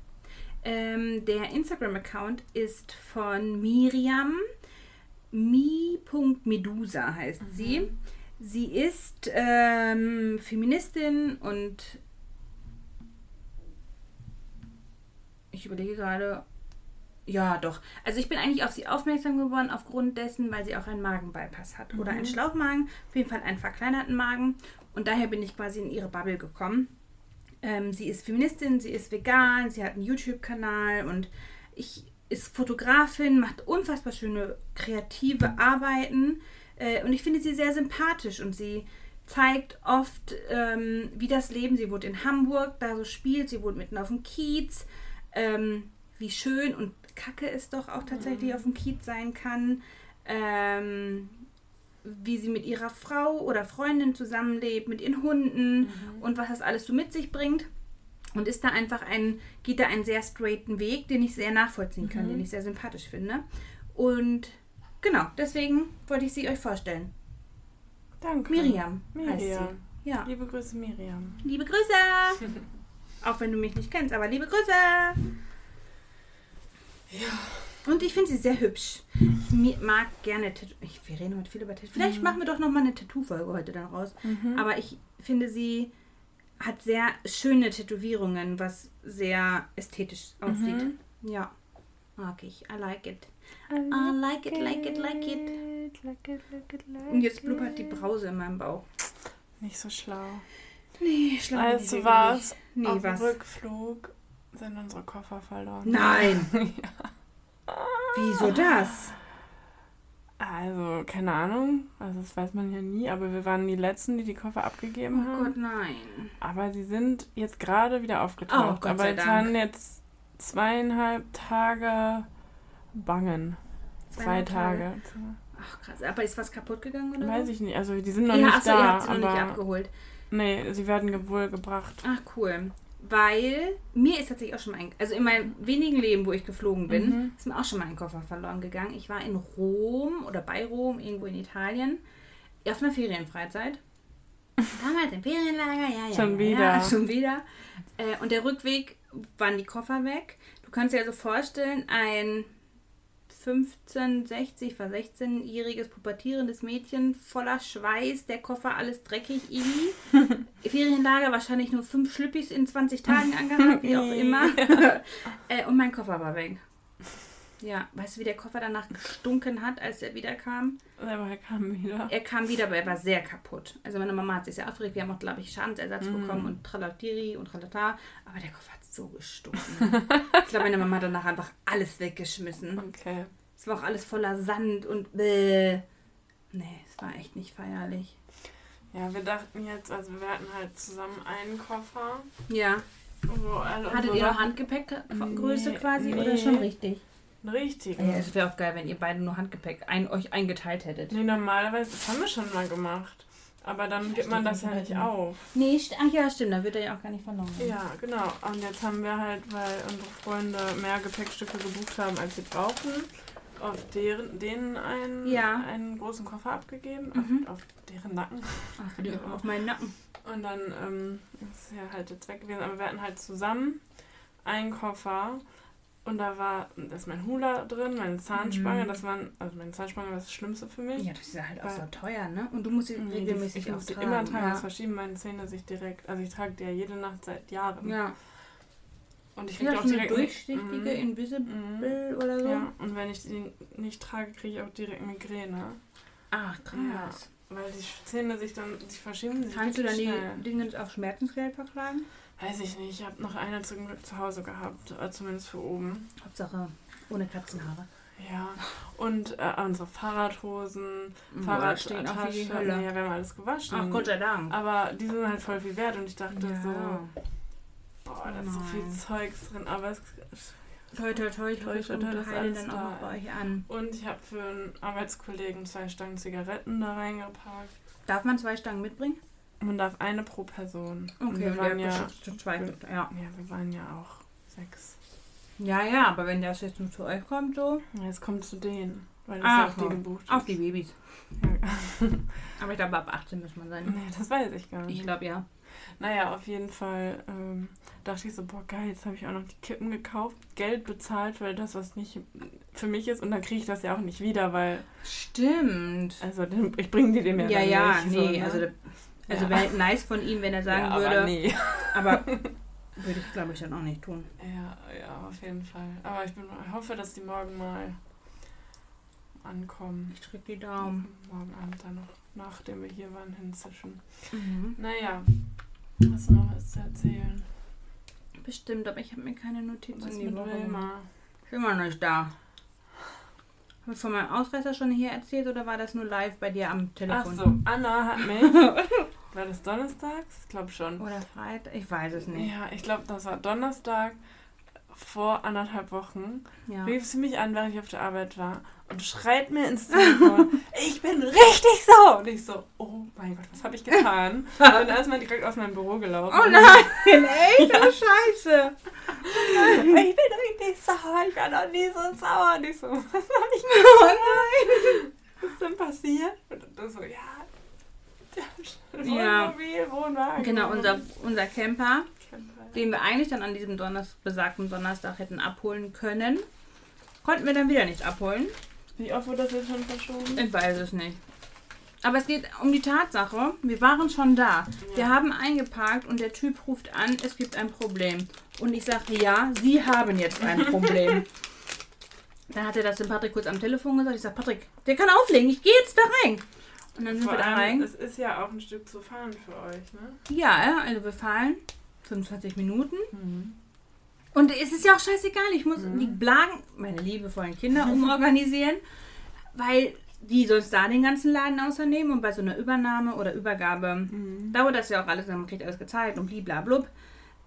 Ähm, der Instagram-Account ist von Miriam. Mi.medusa heißt sie. Sie ist ähm, Feministin und ich überlege gerade, ja, doch. Also ich bin eigentlich auf sie aufmerksam geworden aufgrund dessen, weil sie auch einen Magenbypass hat. Oder einen Mhm. Schlauchmagen, auf jeden Fall einen verkleinerten Magen. Und daher bin ich quasi in ihre Bubble gekommen. Ähm, sie ist Feministin, sie ist vegan, sie hat einen YouTube-Kanal und ich ist Fotografin, macht unfassbar schöne kreative Arbeiten. Äh, und ich finde sie sehr sympathisch und sie zeigt oft, ähm, wie das Leben, sie wohnt in Hamburg, da so spielt, sie wohnt mitten auf dem Kiez, ähm, wie schön und kacke es doch auch tatsächlich Mhm. auf dem Kiez sein kann. ähm, wie sie mit ihrer Frau oder Freundin zusammenlebt, mit ihren Hunden Mhm. und was das alles so mit sich bringt. Und ist da einfach ein, geht da einen sehr straighten Weg, den ich sehr nachvollziehen kann, Mhm. den ich sehr sympathisch finde. Und genau, deswegen wollte ich sie euch vorstellen. Danke. Miriam, heißt Miriam. sie. Ja. Liebe Grüße, Miriam. Liebe Grüße! Auch wenn du mich nicht kennst, aber liebe Grüße! Ja. Und ich finde sie sehr hübsch. Ich mag gerne Tattoo. Ich, wir reden heute viel über Tattoo. Vielleicht Mhm. machen wir doch noch mal eine Tattoo-Folge heute dann raus. Mhm. Aber ich finde, sie hat sehr schöne Tätowierungen, was sehr ästhetisch aussieht. Mhm. Ja, mag ich. I like it. I like it, like it, like it. Like it, like it, like Und jetzt it. blubbert die Brause in meinem Bauch. Nicht so schlau. Nee, schlimm. Weißt du was? Nee, Auf was? dem Rückflug sind unsere Koffer verloren. Nein! Wieso das? Also, keine Ahnung. Also, das weiß man ja nie. Aber wir waren die Letzten, die die Koffer abgegeben Oh haben. Gott, nein. Aber sie sind jetzt gerade wieder aufgetaucht. Oh, Gott aber sei jetzt Dank. waren jetzt zweieinhalb Tage bangen. Zwei Tage. Ach krass. Aber ist was kaputt gegangen oder Weiß ich nicht. Also, die sind noch ja, nicht achso, da. ihr habt sie noch nicht aber abgeholt. nee, sie werden wohl gebracht. Ach cool. Weil mir ist tatsächlich auch schon mal ein, also in meinem wenigen Leben, wo ich geflogen bin, Mhm. ist mir auch schon mal ein Koffer verloren gegangen. Ich war in Rom oder bei Rom, irgendwo in Italien, auf einer Ferienfreizeit. Damals im Ferienlager, ja, ja. Schon ja, wieder. Ja, schon wieder. Äh, und der Rückweg waren die Koffer weg. Du kannst dir also vorstellen, ein 15, 60, war 16-jähriges pubertierendes Mädchen voller Schweiß, der Koffer alles dreckig, irgendwie. Ferienlager, wahrscheinlich nur fünf Schlüppis in 20 Tagen angehabt, wie auch immer. äh, und mein Koffer war weg. Ja, weißt du, wie der Koffer danach gestunken hat, als er wiederkam? Aber er kam wieder. Er kam wieder, aber er war sehr kaputt. Also meine Mama hat sich sehr aufgeregt. Wir haben auch, glaube ich, Schadensersatz Mhm. bekommen und Tralatiri und Tralata. Aber der Koffer hat so gestunken. ich glaube, meine Mama hat danach einfach alles weggeschmissen. Okay. Es war auch alles voller Sand und bäh. Nee, es war echt nicht feierlich. Ja, wir dachten jetzt, also wir hatten halt zusammen einen Koffer, Ja. Hattet ihr noch Handgepäckgröße Nee, quasi nee. oder schon richtig? Einen richtigen. Ja, es wäre auch geil, wenn ihr beide nur Handgepäck ein, euch eingeteilt hättet. Nee, normalerweise, das haben wir schon mal gemacht. Aber dann gibt man das ja nicht auf. Nee, st ach ja, stimmt, da wird er ja auch gar nicht verloren. Ja, genau. Und jetzt haben wir halt, weil unsere Freunde mehr Gepäckstücke gebucht haben, als sie brauchten, auf deren, denen einen, Ja. einen großen Koffer abgegeben, Mhm. auf, auf deren Nacken. Ach, ja, auf meinen Nacken. Und dann ähm, ist er halt jetzt weg gewesen. Aber wir hatten halt zusammen einen Koffer. Und da war, da ist mein Hula drin, meine Zahnspange. Mhm. Das waren, also meine Zahnspange war das Schlimmste für mich. Ja, das ist ja halt auch so teuer, ne? Und du musst sie die- regelmäßig ich auch tragen. immer tragen. Das Ja. verschieben meine Zähne sich direkt. Also ich trage die ja jede Nacht seit Jahren. ja. Und ich kriege Ja, auch so eine direkt durchsichtige Mhm. Invisible oder so. Ja, und wenn ich die nicht trage, kriege ich auch direkt Migräne. Ach, krass. Weil die Zähne sich dann, die verschieben sich Kannst du dann richtig die schnell. Dinge auf Schmerzensgeld verklagen? Weiß ich nicht, ich habe noch eine zum Glück zu Hause gehabt, äh, zumindest für oben. Hauptsache ohne Katzenhaare. Ja, und äh, unsere Fahrradhosen, Boah, stehen auch wie Fahrradtasche, die Hölle. ja, wir haben alles gewaschen. Ach Gott sei Dank. Aber die sind halt voll viel wert und ich dachte Ja. so, boah, da ist so viel. Zeugs drin, aber es... Toi, toi, toi, ich hoffe, Toi, toi, toi, das dann auch da. bei euch an. Und ich habe für einen Arbeitskollegen zwei Stangen Zigaretten da reingepackt. Darf man zwei Stangen mitbringen? Man darf eine pro Person. und Okay, wir waren ja, zu zweit. Ja. ja, wir waren ja auch sechs. ja, ja, aber wenn das jetzt nur zu euch kommt, so. Ja, es kommt zu denen, weil das Ach, ja auf die gebucht Auf ist. die Babys. Ja. Aber ich glaube, ab 18 muss man sein. Nee, das weiß ich gar nicht. Ich glaube ja. Naja, auf jeden Fall ähm, dachte ich so, boah geil, jetzt habe ich auch noch die Kippen gekauft, Geld bezahlt für das, was nicht für mich ist und dann kriege ich das ja auch nicht wieder, weil, Stimmt. also ich bringe die dem ja Ja, ja, nicht. nee. so, ne? Also, also Ja. wäre halt nice von ihm, wenn er sagen ja, würde. aber nee. Aber würde ich, glaube ich, dann auch nicht tun. Ja, ja, auf jeden Fall. Aber ich, bin, hoffe, dass die morgen mal ankommen. Ich drücke die Daumen. Morgen Abend dann noch, nachdem wir hier waren, hinzischen. Mhm. Naja, hast du noch was zu erzählen? Bestimmt, aber ich habe mir keine Notizen Was mit. Wilma? Ich bin immer nicht da. Habe ich von meinem Ausreißer schon hier erzählt oder war das nur live bei dir am Telefon? so, Anna hat mich. war das donnerstags? Ich glaube schon. Oder Freitag? Ich weiß es nicht. Ja, ich glaube, das war Donnerstag. vor anderthalb Wochen Ja. rief sie mich an, während ich auf der Arbeit war und schreit mir ins Telefon, ich bin richtig so. Und ich so, oh mein Gott, was habe ich getan? Und ist man direkt aus meinem Büro gelaufen. Oh nein, echt? Oh Scheiße. Ich bin richtig sauer, ich war noch nie so sauer. Und ich so, was habe ich Oh nein. was ist denn passiert? Und dann so, ja. Ja. Wohnmobil, Wohnwagen. Genau, unser, unser Camper, Camper. den wir eigentlich dann an diesem Donners, besagten Donnerstag hätten abholen können, konnten wir dann wieder nicht abholen. Wie oft wurde das jetzt schon verschoben? Ich weiß es nicht. Aber es geht um die Tatsache, wir waren schon da. Wir haben eingeparkt und der Typ ruft an, es gibt ein Problem. Und ich sage, ja, Sie haben jetzt ein Problem. Dann hat er das dem Patrick kurz am Telefon gesagt. Ich sage, Patrick, der kann auflegen, ich gehe jetzt da rein. Und dann sind Vor wir da rein. es ist ja auch ein Stück zu fahren für euch, ne? Ja, also wir fahren 25 Minuten. Und es ist ja auch scheißegal, ich muss die Blagen, meine liebevollen Kinder, umorganisieren, weil die sonst da den ganzen Laden außernehmen und bei so einer Übernahme oder Übergabe dauert das ja auch alles, man kriegt alles gezeigt und bliblablub.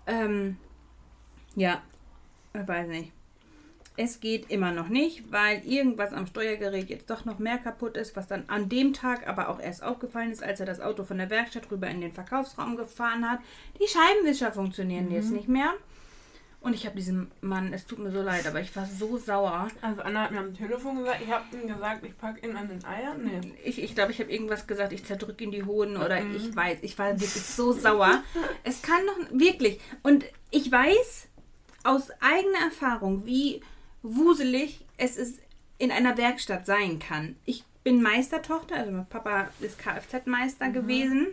Ähm, ja, ich weiß nicht. Es geht immer noch nicht, weil irgendwas am Steuergerät jetzt doch noch mehr kaputt ist, was dann an dem Tag aber auch erst aufgefallen ist, als er das Auto von der Werkstatt rüber in den Verkaufsraum gefahren hat. Die Scheibenwischer funktionieren jetzt nicht mehr. Und ich habe diesem Mann, es tut mir so leid, aber ich war so sauer. Also Anna hat mir am Telefon gesagt, ich habe ihm gesagt, ich packe ihn an den Eiern. Nee. Ich ich, glaube, ich habe irgendwas gesagt, ich zerdrücke ihn die Hoden oder ich weiß, ich war wirklich so sauer. Es kann doch wirklich. Und ich weiß aus eigener Erfahrung, wie wuselig es ist in einer Werkstatt sein kann. Ich bin Meistertochter, also mein Papa ist Kfz-Meister gewesen.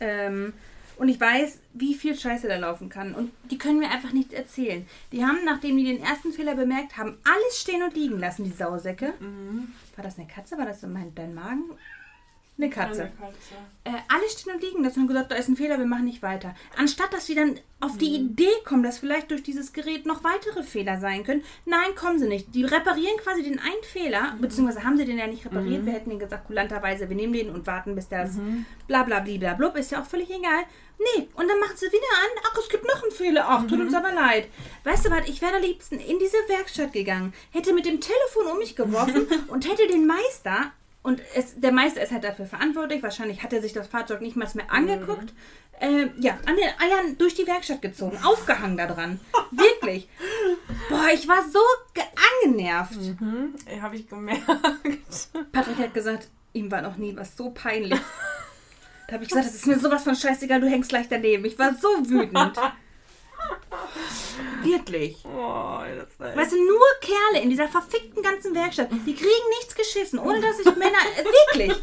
Ähm, und ich weiß, wie viel Scheiße da laufen kann. Und die können mir einfach nichts erzählen. Die haben, nachdem die den ersten Fehler bemerkt haben, alles stehen und liegen lassen, die Sausäcke. Mhm. War das eine Katze? War das so mein, dein Magen? Eine Katze. Eine Katze. Äh, alles stehen und liegen lassen und gesagt, da ist ein Fehler, wir machen nicht weiter. Anstatt dass sie dann auf die Idee kommen, dass vielleicht durch dieses Gerät noch weitere Fehler sein können. Nein, kommen sie nicht. Die reparieren quasi den einen Fehler, beziehungsweise haben sie den ja nicht repariert. Wir hätten ihnen gesagt, kulanterweise, wir nehmen den und warten, bis das bla bla bla blub, ist ja auch völlig egal. Nee, und dann macht sie wieder an, ach, es gibt noch einen Fehler, ach, tut uns aber leid. Weißt du was, ich wäre am liebsten in diese Werkstatt gegangen, hätte mit dem Telefon um mich geworfen und hätte den Meister, und es, der Meister ist halt dafür verantwortlich, wahrscheinlich hat er sich das Fahrzeug nicht mal mehr angeguckt, äh, ja, an den Eiern durch die Werkstatt gezogen, aufgehangen da dran. Wirklich. Boah, ich war so ge- angenervt. Mhm. Habe ich gemerkt. Patrick hat gesagt, ihm war noch nie was so peinlich. Da habe ich gesagt, das ist mir sowas von scheißegal, du hängst gleich daneben. Ich war so wütend. Wirklich. Oh, Weißt du, nur Kerle in dieser verfickten ganzen Werkstatt, die kriegen nichts geschissen, ohne dass ich Männer. Wirklich.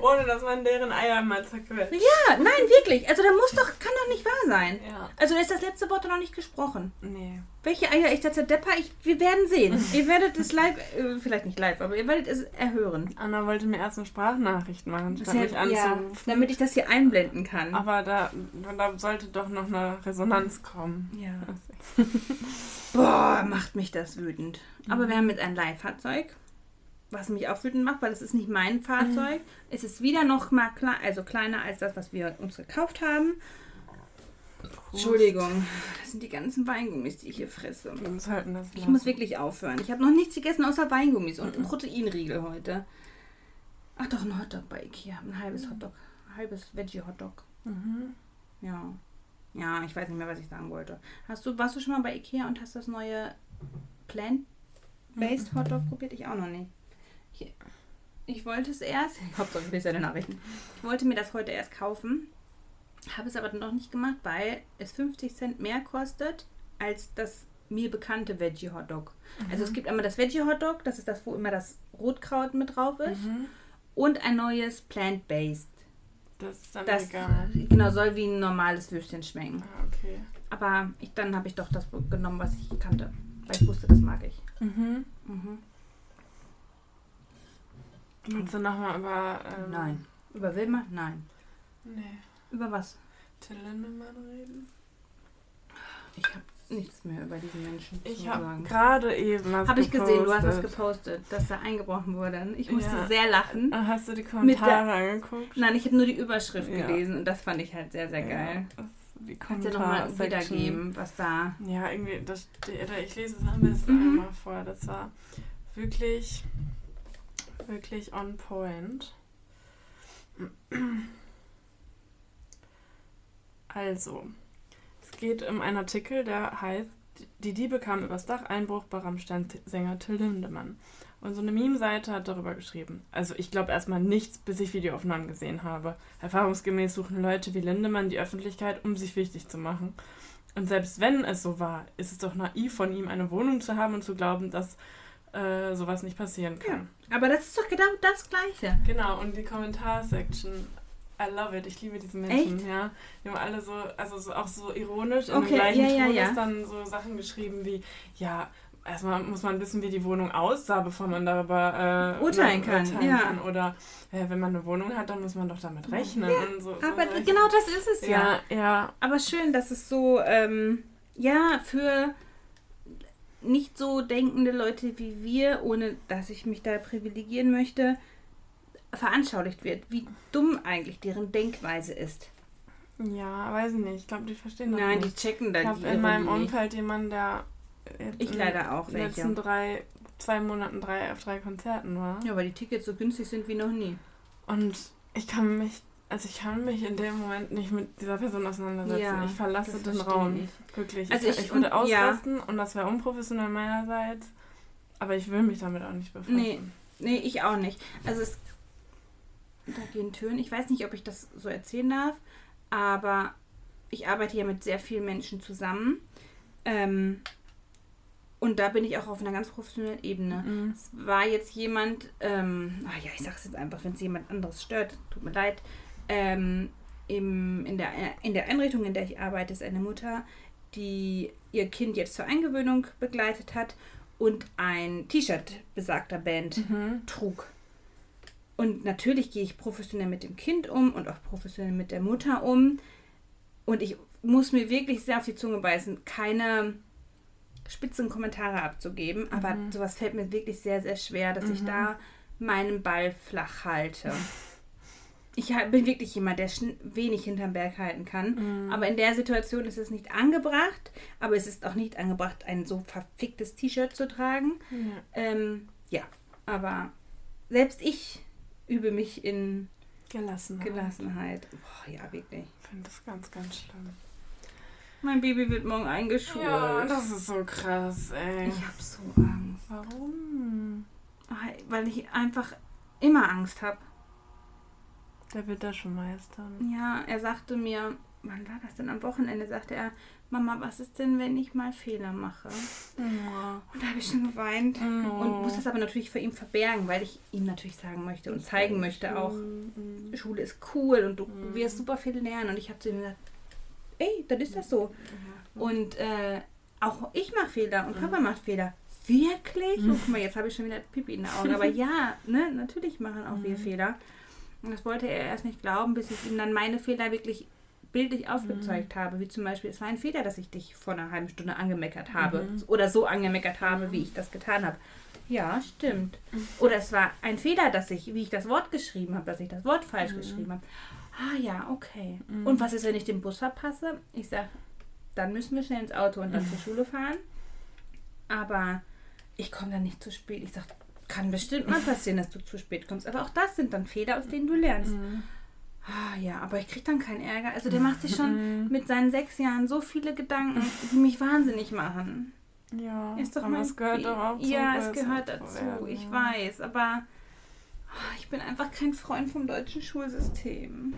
Ohne dass man deren Eier mal zerquetscht. Ja, nein, wirklich. Also da muss doch, kann doch nicht wahr sein. Ja. Also da ist das letzte Wort noch nicht gesprochen. Nee. Welche Eier ich da zerdepper, ich, wir werden sehen. Ihr werdet es live, äh, vielleicht nicht live, aber ihr werdet es erhören. Anna wollte mir erst eine Sprachnachricht machen, statt mich ja, anzurufen. damit ich das hier einblenden kann. Aber da, da sollte doch noch eine Resonanz kommen. Ja. Boah, macht mich das wütend. Aber wir haben jetzt ein Leihfahrzeug, was mich auch wütend macht, weil es ist nicht mein Fahrzeug. Es ist wieder noch mal klein, also kleiner als das, was wir uns gekauft haben. Entschuldigung, das sind die ganzen Weingummis, die ich hier fresse. Wir müssen halten das Ich muss wirklich aufhören. Ich habe noch nichts gegessen außer Weingummis und einen Proteinriegel heute. Ach doch, ein Hotdog bei Ikea. Ein halbes Hotdog. Ein halbes Veggie-Hotdog. Mhm. Ja. Ja, ich weiß nicht mehr, was ich sagen wollte. Hast du, warst du schon mal bei Ikea und hast das neue Plant-Based Hotdog probiert? Ich auch noch nicht. Ich, ich wollte es erst, Hauptsache ich lese deine Nachrichten. Ich wollte mir das heute erst kaufen, habe es aber noch nicht gemacht, weil es 50 Cent mehr kostet als das mir bekannte Veggie Hotdog. Also es gibt einmal das Veggie Hotdog, das ist das, wo immer das Rotkraut mit drauf ist, Mhm. und ein neues Plant-Based. Das ist dann Das vegan. genau soll wie ein normales Würstchen schmecken. Ah, okay. Aber ich, dann habe ich doch das genommen, was ich kannte. Weil ich wusste, das mag ich. Mhm. Mhm. Willst du nochmal über. Ähm, Nein. Über Wilma? Nein. Nee. Über was? Till Lindemann reden? Ich habe nichts mehr über diesen Menschen Ich zu habe sagen. gerade eben was Habe ich gesehen, du hast es gepostet. dass da eingebrochen wurde. Ich musste Ja. sehr lachen. Ah, Hast du die Kommentare angeguckt? Nein, ich habe nur die Überschrift Ja. gelesen und das fand ich halt sehr, sehr Ja, geil. das die Kannst du ja nochmal wiedergeben, was da. Ja, irgendwie, das, ich lese es am besten Mhm. einmal vor. Das war wirklich, wirklich on point. Also, es geht um einen Artikel, der heißt, die Diebe kamen übers Dach, Einbruch bei Rammstein-Sänger Till Lindemann. Und so eine Meme-Seite hat darüber geschrieben. Also ich glaube erstmal nichts, bis ich Videoaufnahmen gesehen habe. Erfahrungsgemäß suchen Leute wie Lindemann die Öffentlichkeit, um sich wichtig zu machen. Und selbst wenn es so war, ist es doch naiv von ihm, eine Wohnung zu haben und zu glauben, dass äh, sowas nicht passieren kann. Aber das ist doch genau das Gleiche. Genau, und die Kommentarsection, I love it, ich liebe diese Menschen, Echt? ja. Die haben alle so, also so, auch so ironisch in Okay, dem gleichen ja, ja, Ton ja. ist dann so Sachen geschrieben wie, ja, erstmal muss man wissen, wie die Wohnung aussah, bevor man darüber äh, Urteilen kann, ja. Oder äh, wenn man eine Wohnung hat, dann muss man doch damit rechnen. und so, so Aber solche- genau das ist es ja. ja, ja, Aber schön, dass es so, ähm, ja, für nicht so denkende Leute wie wir, ohne dass ich mich da privilegieren möchte, veranschaulicht wird, wie dumm eigentlich deren Denkweise ist. ja, weiß ich nicht. Ich glaube, die verstehen das Nein, die nicht. checken da Ich habe die in meinem. Umfeld jemanden, der jetzt Ich in leider auch den welche. letzten drei, zwei Monaten drei auf drei Konzerten war. Ja, weil die Tickets so günstig sind wie noch nie. Und ich kann mich, also ich kann mich in dem Moment nicht mit dieser Person auseinandersetzen. Ja, ich verlasse den Raum. ich. Wirklich. Also ich, ich- ich würde und- ja. ausrasten und das wäre unprofessionell meinerseits. Aber ich will mich damit auch nicht befassen. Nee. Nee, ich auch nicht. Also es. Da gehen Töne. Ich weiß nicht, ob ich das so erzählen darf, aber ich arbeite ja mit sehr vielen Menschen zusammen. Ähm, und da bin ich auch auf einer ganz professionellen Ebene. Mhm. Es war jetzt jemand, ähm, ah ja, ich sag's jetzt einfach, wenn es jemand anderes stört, tut mir leid. Ähm, im, in, der, in der Einrichtung, in der ich arbeite, ist eine Mutter, die ihr Kind jetzt zur Eingewöhnung begleitet hat und ein T-Shirt besagter Band Mhm. trug. Und natürlich gehe ich professionell mit dem Kind um und auch professionell mit der Mutter um. Und ich muss mir wirklich sehr auf die Zunge beißen, keine spitzen Kommentare abzugeben. Aber Mhm. sowas fällt mir wirklich sehr, sehr schwer, dass ich Mhm. da meinen Ball flach halte. Ich bin wirklich jemand, der wenig hinterm Berg halten kann. Mhm. Aber in der Situation ist es nicht angebracht. Aber es ist auch nicht angebracht, ein so verficktes T-Shirt zu tragen. Ja. Ähm, ja, aber selbst ich übe mich in Gelassen. Gelassenheit. Boah, ja, wirklich. Ich finde das ganz, ganz schlimm. Mein Baby wird morgen eingeschult. Ja, das ist so krass, ey. ich habe so Angst. Warum? Weil ich einfach immer Angst habe. Der wird das schon meistern. Ja, er sagte mir, wann war das denn? Am Wochenende sagte er, Mama, was ist denn, wenn ich mal Fehler mache? Ja. Und da habe ich schon geweint. Und muss das aber natürlich vor ihm verbergen, weil ich ihm natürlich sagen möchte und zeigen möchte auch, Mhm. Schule ist cool und du Mhm. wirst super viel lernen. Und ich habe zu ihm gesagt, ey, dann ist das so. Und äh, auch ich mache Fehler und Papa macht Fehler. Wirklich? Oh, guck mal, jetzt habe ich schon wieder Pipi in den Augen. Aber ja, ne, natürlich machen auch wir Fehler. Und das wollte er erst nicht glauben, bis ich ihm dann meine Fehler wirklich bildlich aufgezeigt habe. Wie zum Beispiel, es war ein Fehler, dass ich dich vor einer halben Stunde angemeckert habe. Mhm. Oder so angemeckert habe, wie ich das getan habe. Ja, stimmt. Oder es war ein Fehler, dass ich, wie ich das Wort geschrieben habe, dass ich das Wort falsch geschrieben habe. Ah ja, okay. Und was ist, wenn ich den Bus verpasse? Ich sage, dann müssen wir schnell ins Auto und dann zur Schule fahren. Aber ich komme dann nicht zu spät. Ich sage, kann bestimmt mal passieren, dass du zu spät kommst. Aber auch das sind dann Fehler, aus denen du lernst. Mhm. Ah ja, aber ich kriege dann keinen Ärger. Also der macht sich schon mit seinen sechs Jahren so viele Gedanken, die mich wahnsinnig machen. Ja, Ist doch aber mein es gehört doch auch zum Ja, es gehört zu dazu. werden, Ich ja. weiß, aber ah, ich bin einfach kein Freund vom deutschen Schulsystem.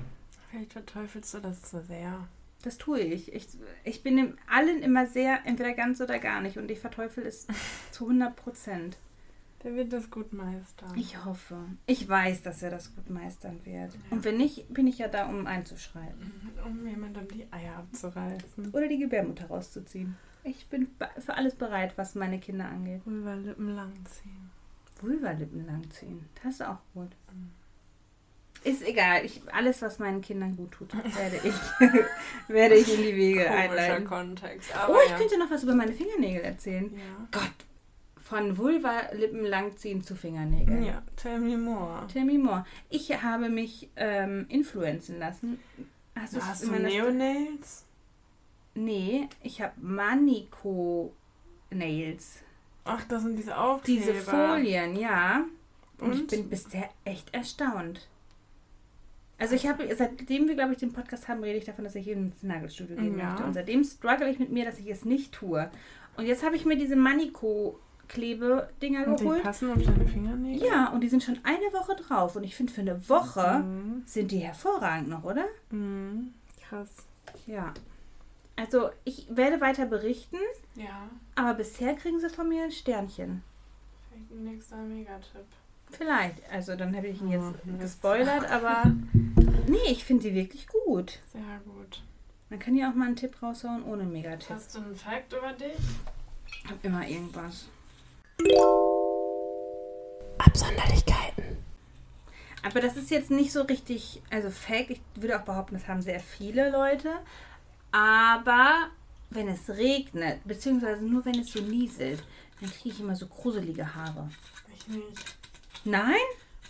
Vielleicht verteufelst du das so sehr. Das tue ich. Ich, ich bin allen immer sehr, entweder ganz oder gar nicht. Und ich verteufel es zu 100 Prozent. Der wird das gut meistern. Ich hoffe. Ich weiß, dass er das gut meistern wird. Und wenn nicht, bin ich ja da, um einzuschreiten. um jemandem die Eier abzureißen. Oder die Gebärmutter rauszuziehen. Ich bin für alles bereit, was meine Kinder angeht. Vulva-Lippen langziehen. Vulvalippen langziehen. Das ist auch gut. Mhm. Ist egal. Ich, alles, was meinen Kindern gut tut, werde ich, werde ich in die Wege Komischer einleiten. Kontext. Oh, ich ja. könnte noch was über meine Fingernägel erzählen. ja. Gott, von Vulva-Lippen langziehen zu Fingernägeln. Ja, tell me more. Tell me more. Ich habe mich ähm, influenzen lassen. Hast, du's Hast du Neonails? Nee, ich habe Manico Nails. Ach, das sind diese Aufkleber. Diese Folien, ja. Und, ich Und? bin bisher echt erstaunt. Also ich habe, seitdem wir, glaube ich, den Podcast haben, rede ich davon, dass ich ins Nagelstudio gehen Ja. möchte. Und seitdem struggle ich mit mir, dass ich es nicht tue. Und jetzt habe ich mir diese Manico-Klebe-Dinger Und die geholt. passen auf deine Fingernägel? Ja, und die sind schon eine Woche drauf. Und ich finde, für eine Woche Mhm. sind die hervorragend noch, oder? Mhm. Krass. Ja. Also ich werde weiter berichten, Ja. aber bisher kriegen sie von mir ein Sternchen. Vielleicht ein nächster Megatipp. Vielleicht. Also dann hätte ich ihn jetzt Oh, gespoilert, aber nee, ich finde sie wirklich gut. Sehr gut. Man kann ja auch mal einen Tipp raushauen ohne Megatipp. Hast du einen Fact über dich? Ich hab immer irgendwas. Absonderlichkeiten. Aber das ist jetzt nicht so richtig, also fake. Ich würde auch behaupten, das haben sehr viele Leute. Aber wenn es regnet, beziehungsweise nur wenn es so nieselt, dann kriege ich immer so gruselige Haare. Ich nicht. Nein?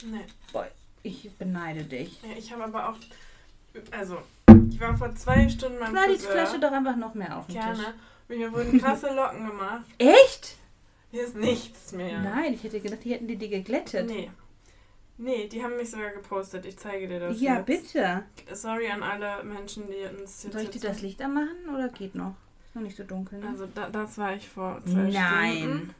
Nee. Boah, ich beneide dich. Ja, ich habe aber auch. Also, ich war vor zwei Stunden beim Knall die. Flasche doch einfach noch mehr auf den Tisch. Gerne. Und mir wurden krasse Locken gemacht. Echt? Hier ist nichts mehr. Nein, ich hätte gedacht, die hätten die dir geglättet. Nee. Nee, die haben mich sogar gepostet. Ich zeige dir das ja, jetzt. bitte. Sorry an alle Menschen, die uns jetzt Soll ich dir das Licht anmachen oder geht noch? Ist noch nicht so dunkel, ne? Also da, das war ich vor zwei Nein. Stunden.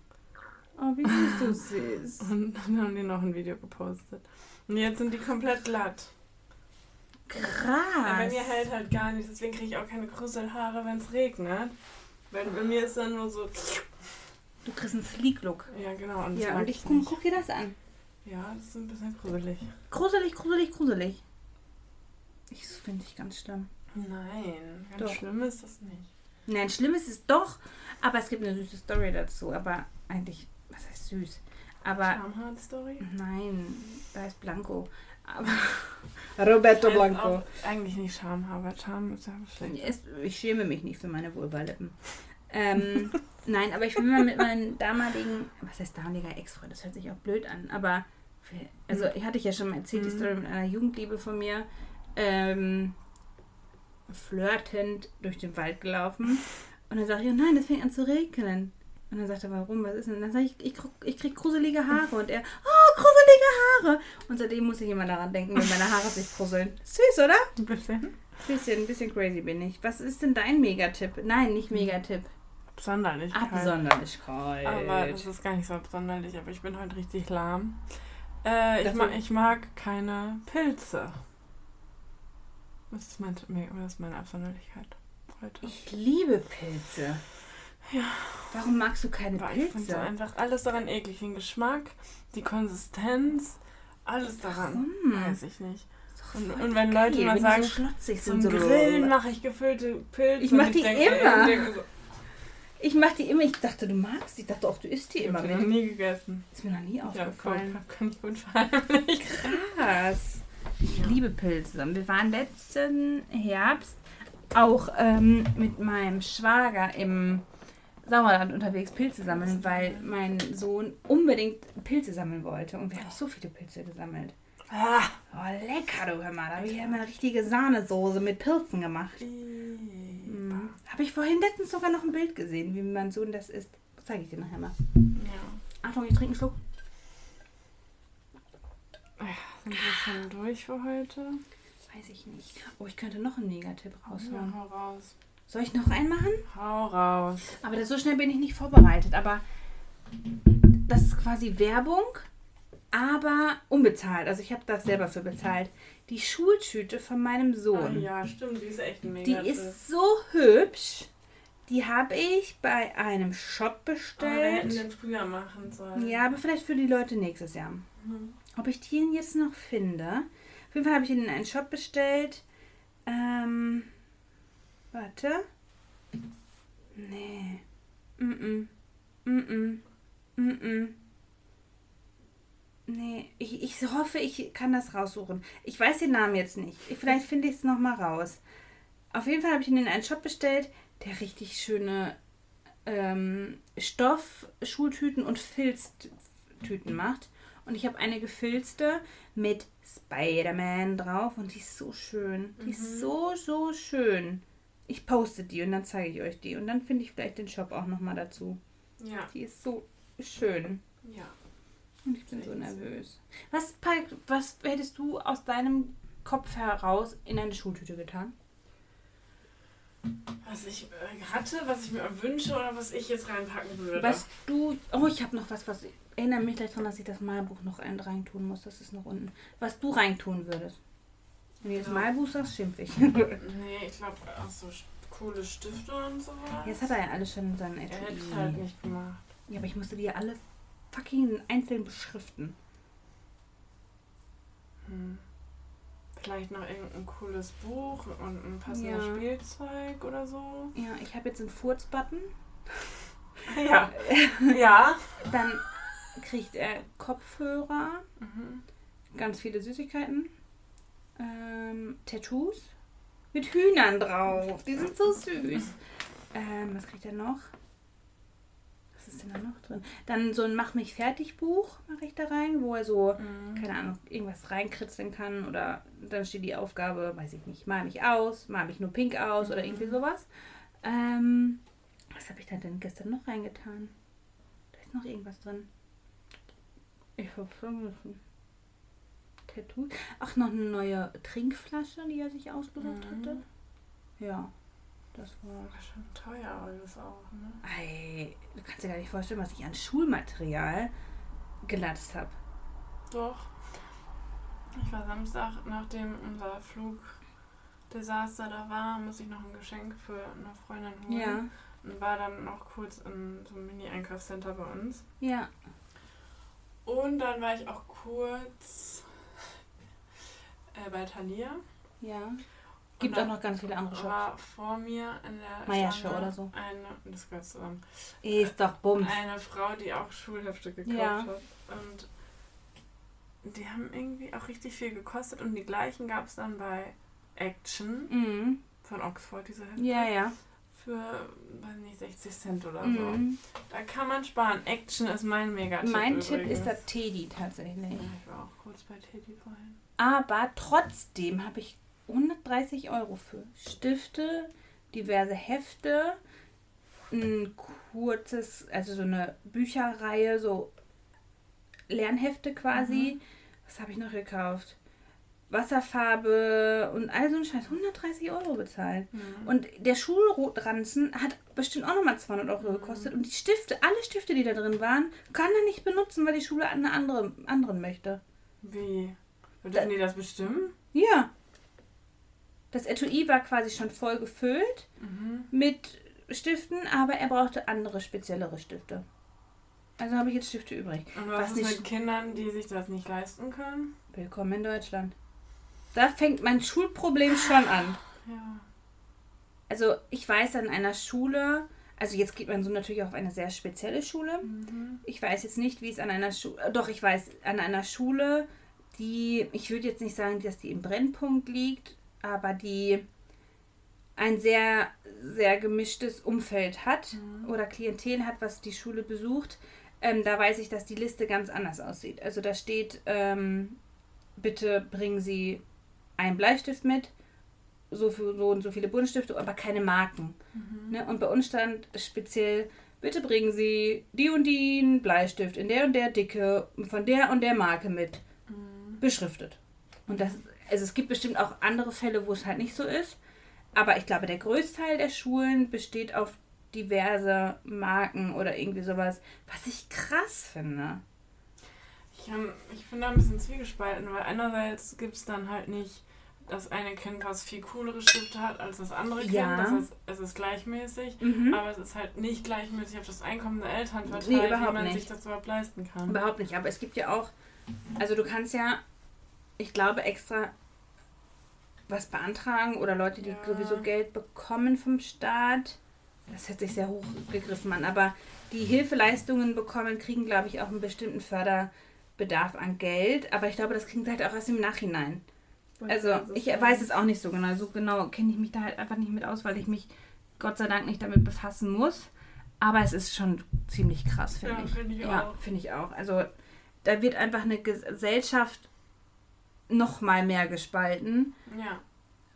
Oh, wie bist du süß. Und dann haben die noch ein Video gepostet. Und jetzt sind die komplett glatt. Aber bei Krass. mir hält halt gar nichts, deswegen kriege ich auch keine Krüsselhaare, wenn es regnet. Weil bei mir ist dann nur so. Du kriegst einen Sleek-Look. Ja, genau. Und Ja, und ich guck, guck dir das an. Ja, das ist ein bisschen gruselig. Gruselig, gruselig, gruselig. Ich finde ich ganz schlimm. Nein, ganz Doch. schlimm ist das nicht. Nein, schlimm ist es doch, aber es gibt eine süße Story dazu. Aber eigentlich, was heißt süß? Aber Schamhart-Story? nein, da ist Blanco. Aber Roberto auch Eigentlich nicht Schamhaar, weil Scham ist ja schlecht. Es, ich schäme mich nicht für meine Vulvalippen. Ähm, nein, aber ich will mal mit meinem damaligen, was heißt damaliger Ex-Freund, das hört sich auch blöd an, aber also ich hatte ich ja schon mal erzählt, die Mhm. Story mit einer Jugendliebe von mir, ähm, flirtend durch den Wald gelaufen und dann sage ich, oh nein, es fängt an zu regnen. Und dann sagt er, warum, was ist denn? Und dann sage ich, ich, krieg- ich krieg gruselige Haare. Und er, oh, gruselige Haare. Und seitdem muss ich immer daran denken, wenn meine Haare sich gruseln. Süß, oder? Ein bisschen. Bisschen, bisschen crazy bin ich. Was ist denn dein Megatipp? Nein, nicht Megatipp. Absonderlichkeit. Absonderlichkeit. Aber das ist gar nicht so absonderlich, aber ich bin heute richtig lahm. Äh, ich, mag, ich mag keine Pilze. Das ist, mein, das ist meine Absonderlichkeit heute. ich liebe Pilze. Ja. Warum magst du keine Aber ich finde Pilze? so einfach alles daran eklig. Den Geschmack, die Konsistenz, alles daran. Warum? Weiß ich nicht. Und- und wenn Leute mal sagen, so Zum so Grillen mache ich gefüllte Pilze. Ich mach und die denke- immer. Ich denke so, Ich mach die immer. Ich dachte, du magst die. Ich dachte auch, du isst die ich immer habe die noch nie gegessen. Ist mir noch nie Ja, aufgefallen. voll, kann ich gut verheimlichen. Krass. Ich liebe Pilze. Wir waren letzten Herbst auch ähm, mit meinem Schwager im Sauerland unterwegs Pilze sammeln, weil mein Sohn unbedingt Pilze sammeln wollte. Und wir haben so viele Pilze gesammelt. Ah. Oh, lecker, du hör mal. Da habe ich ja mal eine richtige Sahnesoße mit Pilzen gemacht. Habe ich vorhin letztens sogar noch ein Bild gesehen, wie mein Sohn das isst. Das zeige ich dir nachher mal. Ja. Achtung, ich trinke einen Schluck. Sind wir schon durch für heute? Weiß ich nicht. Oh, ich könnte noch einen Negativ Ja, raushauen. hau raus. Soll ich noch einen machen? Hau raus. Aber das, so schnell bin ich nicht vorbereitet. Aber das ist quasi Werbung, aber unbezahlt. Also ich habe das selber für bezahlt. Die Schultüte von meinem Sohn. ja, stimmt, die ist echt ein Die mega ist so hübsch. Die habe ich bei einem Shop Wir hätten bestellt. den früher machen sollen. Ja, aber vielleicht für die Leute nächstes Jahr. Mhm. Ob ich den jetzt noch finde? Auf jeden Fall habe ich ihn in einen Shop bestellt. Ähm, warte. Nee. Mm-mm. Mm-mm. Mm-mm. Nee, ich, ich hoffe, ich kann das raussuchen. Ich weiß den Namen jetzt nicht. Ich- Vielleicht finde ich es nochmal raus. Auf jeden Fall habe ich ihn in einen Shop bestellt, der richtig schöne ähm, Stoff-Schultüten und Filztüten macht. Und ich habe eine gefilzte mit Spider-Man drauf und die ist so schön. Die ist Mhm. so, so schön. Ich poste die und dann zeige ich euch die. Und dann finde ich vielleicht den Shop auch nochmal dazu. Ja. Die ist so schön. Ja. Und ich bin so nervös. Was, was hättest du aus deinem Kopf heraus in eine Schultüte getan? Was ich äh, hatte, was ich mir wünsche oder was ich jetzt reinpacken würde. Was du. Oh, ich habe noch was, was. Ich erinnere mich gleich daran, dass ich das Malbuch noch ein reintun muss. Das ist noch unten. Was du reintun würdest. Wenn du jetzt Ja. Malbuch sagst, schimpf ich. Nee, ich glaube, auch so coole Stifte und sowas. Jetzt hat er ja alles schon in seinem er hätte Etui. es halt nicht gemacht. Ja, aber ich musste die ja alle fucking einzeln beschriften. Hm. Vielleicht noch irgendein cooles Buch und ein passendes Ja. Spielzeug oder so. Ja, ich habe jetzt einen Furz-Button. Ja. ja. Dann kriegt er Kopfhörer, Mhm. ganz viele Süßigkeiten, ähm, Tattoos mit Hühnern drauf. Die sind so süß. Ähm, was kriegt er noch? Was ist denn da noch drin? Dann so ein Mach mich fertig Buch mache ich da rein, wo er so, Mhm. keine Ahnung, irgendwas reinkritzeln kann oder dann steht die Aufgabe, weiß ich nicht, mal mich aus, mal mich nur pink aus oder irgendwie sowas. Ähm, was habe ich da denn gestern noch reingetan? Da ist noch irgendwas drin. Ich hab's vergessen. Tattoo. Ach, noch eine neue Trinkflasche, die er sich ausgesucht Mhm. hatte. Ja, das war. Schon teuer alles auch, ne? Ey, du kannst dir gar nicht vorstellen, was ich an Schulmaterial gelatzt habe. Doch. Ich war Samstag, nachdem unser Flugdesaster da war, muss ich noch ein Geschenk für eine Freundin holen. Ja, Und war dann noch kurz in so einem Mini-Einkaufscenter bei uns. ja. Und dann war ich auch kurz äh, bei Thalia. Ja. Gibt auch noch ganz viele andere Shops. war vor mir in der Meiersche oder so. Eine, das gehört zusammen. Ist doch Bums. Eine Frau, die auch Schulhefte gekauft Ja. hat. Und die haben irgendwie auch richtig viel gekostet. Und die gleichen gab es dann bei Action Mhm. von Oxford, diese Hefte. Ja, ja. Für, weiß nicht, 60 Cent oder so. Mhm. Da kann man sparen. Action ist mein Mega-Tipp. Mein Tipp übrigens. ist das Teddy tatsächlich. Ja, ich war auch kurz bei Teddy vorhin. Aber trotzdem habe ich 130 Euro für Stifte, diverse Hefte, ein kurzes, also so eine Bücherreihe, so Lernhefte quasi. Mhm. Was habe ich noch gekauft? Wasserfarbe und all so ein Scheiß. 130 Euro bezahlt. Mhm. Und der Schulranzen hat bestimmt auch nochmal 200 Euro Mhm. gekostet. Und die Stifte, alle Stifte, die da drin waren, kann er nicht benutzen, weil die Schule eine andere, anderen möchte. Wie? Dürfen die das bestimmen? Ja. Das Etui war quasi schon voll gefüllt Mhm. mit Stiften, aber er brauchte andere, speziellere Stifte. Also habe ich jetzt Stifte übrig. Und Was was, ist nicht- mit Kindern, die sich das nicht leisten können? Willkommen in Deutschland. Da fängt mein Schulproblem schon an. Ja. Also ich weiß an einer Schule, also jetzt geht mein Sohn natürlich auf eine sehr spezielle Schule. Mhm. Ich weiß jetzt nicht, wie es an einer Schule, doch ich weiß, an einer Schule, die, ich würde jetzt nicht sagen, dass die im Brennpunkt liegt, aber die ein sehr, sehr gemischtes Umfeld hat Mhm. oder Klientel hat, was die Schule besucht. Ähm, da weiß ich, dass die Liste ganz anders aussieht. Also da steht, ähm, bitte bringen Sie einen Bleistift mit, so, für, so und so viele Buntstifte, aber keine Marken. Mhm. Ne? Und bei uns stand speziell, bitte bringen Sie die und den Bleistift in der und der Dicke von der und der Marke mit, Mhm. beschriftet. Und das, also es gibt bestimmt auch andere Fälle, wo es halt nicht so ist. Aber ich glaube, der Größteil der Schulen besteht auf diverse Marken oder irgendwie sowas, was ich krass finde. Ich, ähm, ich bin da ein bisschen zwiegespalten, weil einerseits gibt es dann halt nicht das eine Kind, was viel coolere Stifte hat als das andere Kind. Ja. Das heißt, es ist gleichmäßig, Mhm. aber es ist halt nicht gleichmäßig auf das Einkommen der Eltern Nee, verteilt, wie überhaupt man nicht. sich das überhaupt leisten kann. Überhaupt nicht, aber es gibt ja auch, also du kannst ja, ich glaube, extra was beantragen oder Leute, die Ja. sowieso Geld bekommen vom Staat. Das hört sich sehr hochgegriffen an, aber die Hilfeleistungen bekommen, kriegen, glaube ich, auch einen bestimmten Förderbedarf an Geld. Aber ich glaube, das kriegen sie halt auch erst im Nachhinein. Also ich weiß es auch nicht so genau. So genau kenne ich mich da halt einfach nicht mit aus, weil ich mich Gott sei Dank nicht damit befassen muss. Aber es ist schon ziemlich krass, finde Ja, ich. finde ich ja, finde ich auch. Also da wird einfach eine Gesellschaft noch mal mehr gespalten, Ja.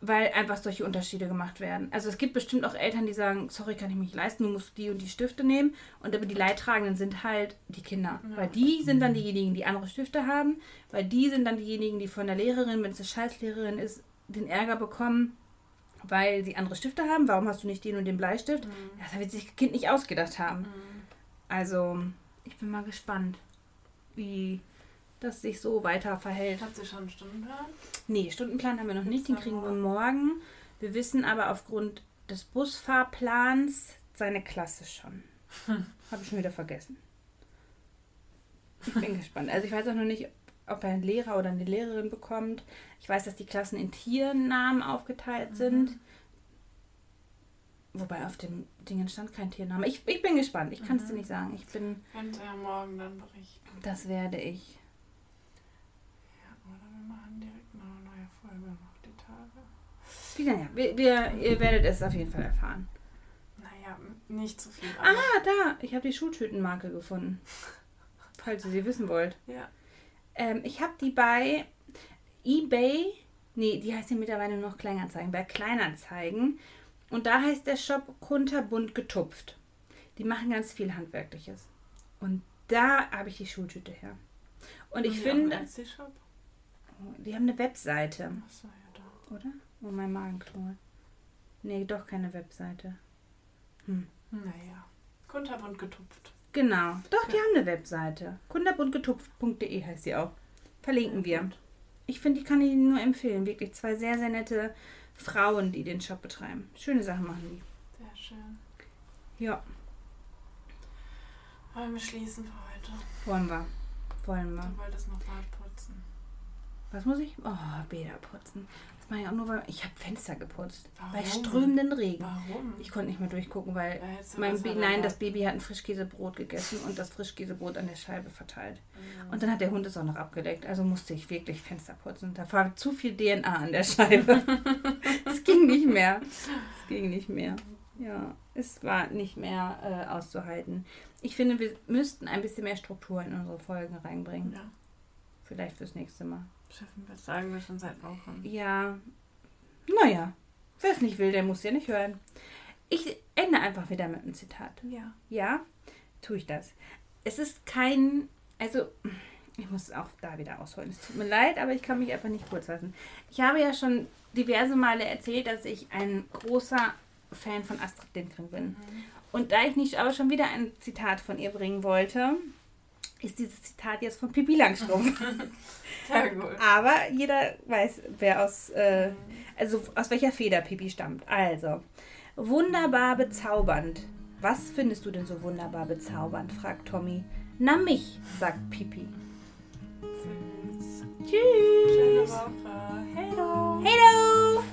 weil einfach solche Unterschiede gemacht werden. Also es gibt bestimmt auch Eltern, die sagen, sorry, kann ich mich leisten, du musst die und die Stifte nehmen. Und aber die Leidtragenden sind halt die Kinder. Ja. Weil die sind dann diejenigen, die andere Stifte haben, weil die sind dann diejenigen, die von der Lehrerin, wenn es eine Scheißlehrerin ist, den Ärger bekommen, weil sie andere Stifte haben. Warum hast du nicht den und den Bleistift? Ja, Das wird sich das Kind nicht ausgedacht haben. Also, ich bin mal gespannt, wie das sich so weiter verhält. Hat sie schon einen Stundenplan? Nee, Stundenplan haben wir noch nicht, den kriegen wir morgen. Wir wissen aber aufgrund des Busfahrplans seine Klasse schon. Habe ich schon wieder vergessen. Ich bin gespannt. Also ich weiß auch noch nicht, ob er einen Lehrer oder eine Lehrerin bekommt. Ich weiß, dass die Klassen in Tiernamen aufgeteilt Mhm. sind. Wobei auf dem Dingen stand kein Tiername. Ich, ich bin gespannt. Ich kann es Mhm. dir nicht sagen. Ich bin, Könnt ihr ja morgen dann berichten. das werde ich. Ja, oder wir machen direkt noch eine neue Folge noch die Tage. Wie denn ja? Wir, wir, ihr werdet es auf jeden Fall erfahren. Naja, nicht zu viel. Ah, da! Ich habe die Schuhtütenmarke gefunden. Falls ihr sie wissen wollt. Ja. Ähm, ich habe die bei eBay. Nee, die heißt ja mittlerweile nur noch Kleinanzeigen. Bei Kleinanzeigen. Und da heißt der Shop kunterbunt getupft. Die machen ganz viel Handwerkliches. Und da habe ich die Schultüte her. Und ich Haben die finde, Etsy-Shop? die haben eine Webseite, Achso, ja, da. oder? Oh, mein Magen knurrt. Nee, doch keine Webseite. Hm. Naja. Kunterbunt getupft. Genau. Doch, die haben eine Webseite. kunderbuntgetupft.de heißt sie auch. Verlinken wir. Ich finde, die kann ich nur empfehlen. Wirklich zwei sehr, sehr nette Frauen, die den Shop betreiben. Schöne Sachen machen die. Sehr schön. Ja, Wollen wir schließen für heute? wollen wir. Wollen wir. Du wolltest noch Bad putzen. Was muss ich? Oh, Bäder putzen. Ich auch nur, weil ich habe Fenster geputzt. Bei Warum? strömenden Regen. Warum? Ich konnte nicht mehr durchgucken, weil mein Baby, nein, das Baby hat ein Frischkäsebrot gegessen und das Frischkäsebrot an der Scheibe verteilt. Mhm. Und dann hat der Hund es auch noch abgedeckt. Also musste ich wirklich Fenster putzen. Da war zu viel DNA an der Scheibe. es ging nicht mehr. Es ging nicht mehr. Ja, es war nicht mehr äh, auszuhalten. Ich finde, wir müssten ein bisschen mehr Struktur in unsere Folgen reinbringen. Ja, Vielleicht fürs nächste Mal. Schaffen wir, sagen wir schon seit Wochen. Ja, naja. Wer es nicht will, der muss ja nicht hören. Ich ende einfach wieder mit einem Zitat. Ja. Ja, tue ich das. Es ist kein, also ich muss auch da wieder ausholen. Es tut mir leid, aber ich kann mich einfach nicht kurz fassen. Ich habe ja schon diverse Male erzählt, dass ich ein großer Fan von Astrid Lindgren bin. Und da ich nicht aber schon wieder ein Zitat von ihr bringen wollte, ist dieses Zitat jetzt von Pippi Langstrumpf. Sehr gut. aber jeder weiß, wer aus, äh, also aus welcher Feder Pippi stammt. Also, wunderbar bezaubernd. Was findest du denn so wunderbar bezaubernd? fragt Tommy. Na mich, sagt Pippi. Süß. Tschüss. Schöne Woche. Hello. Hello.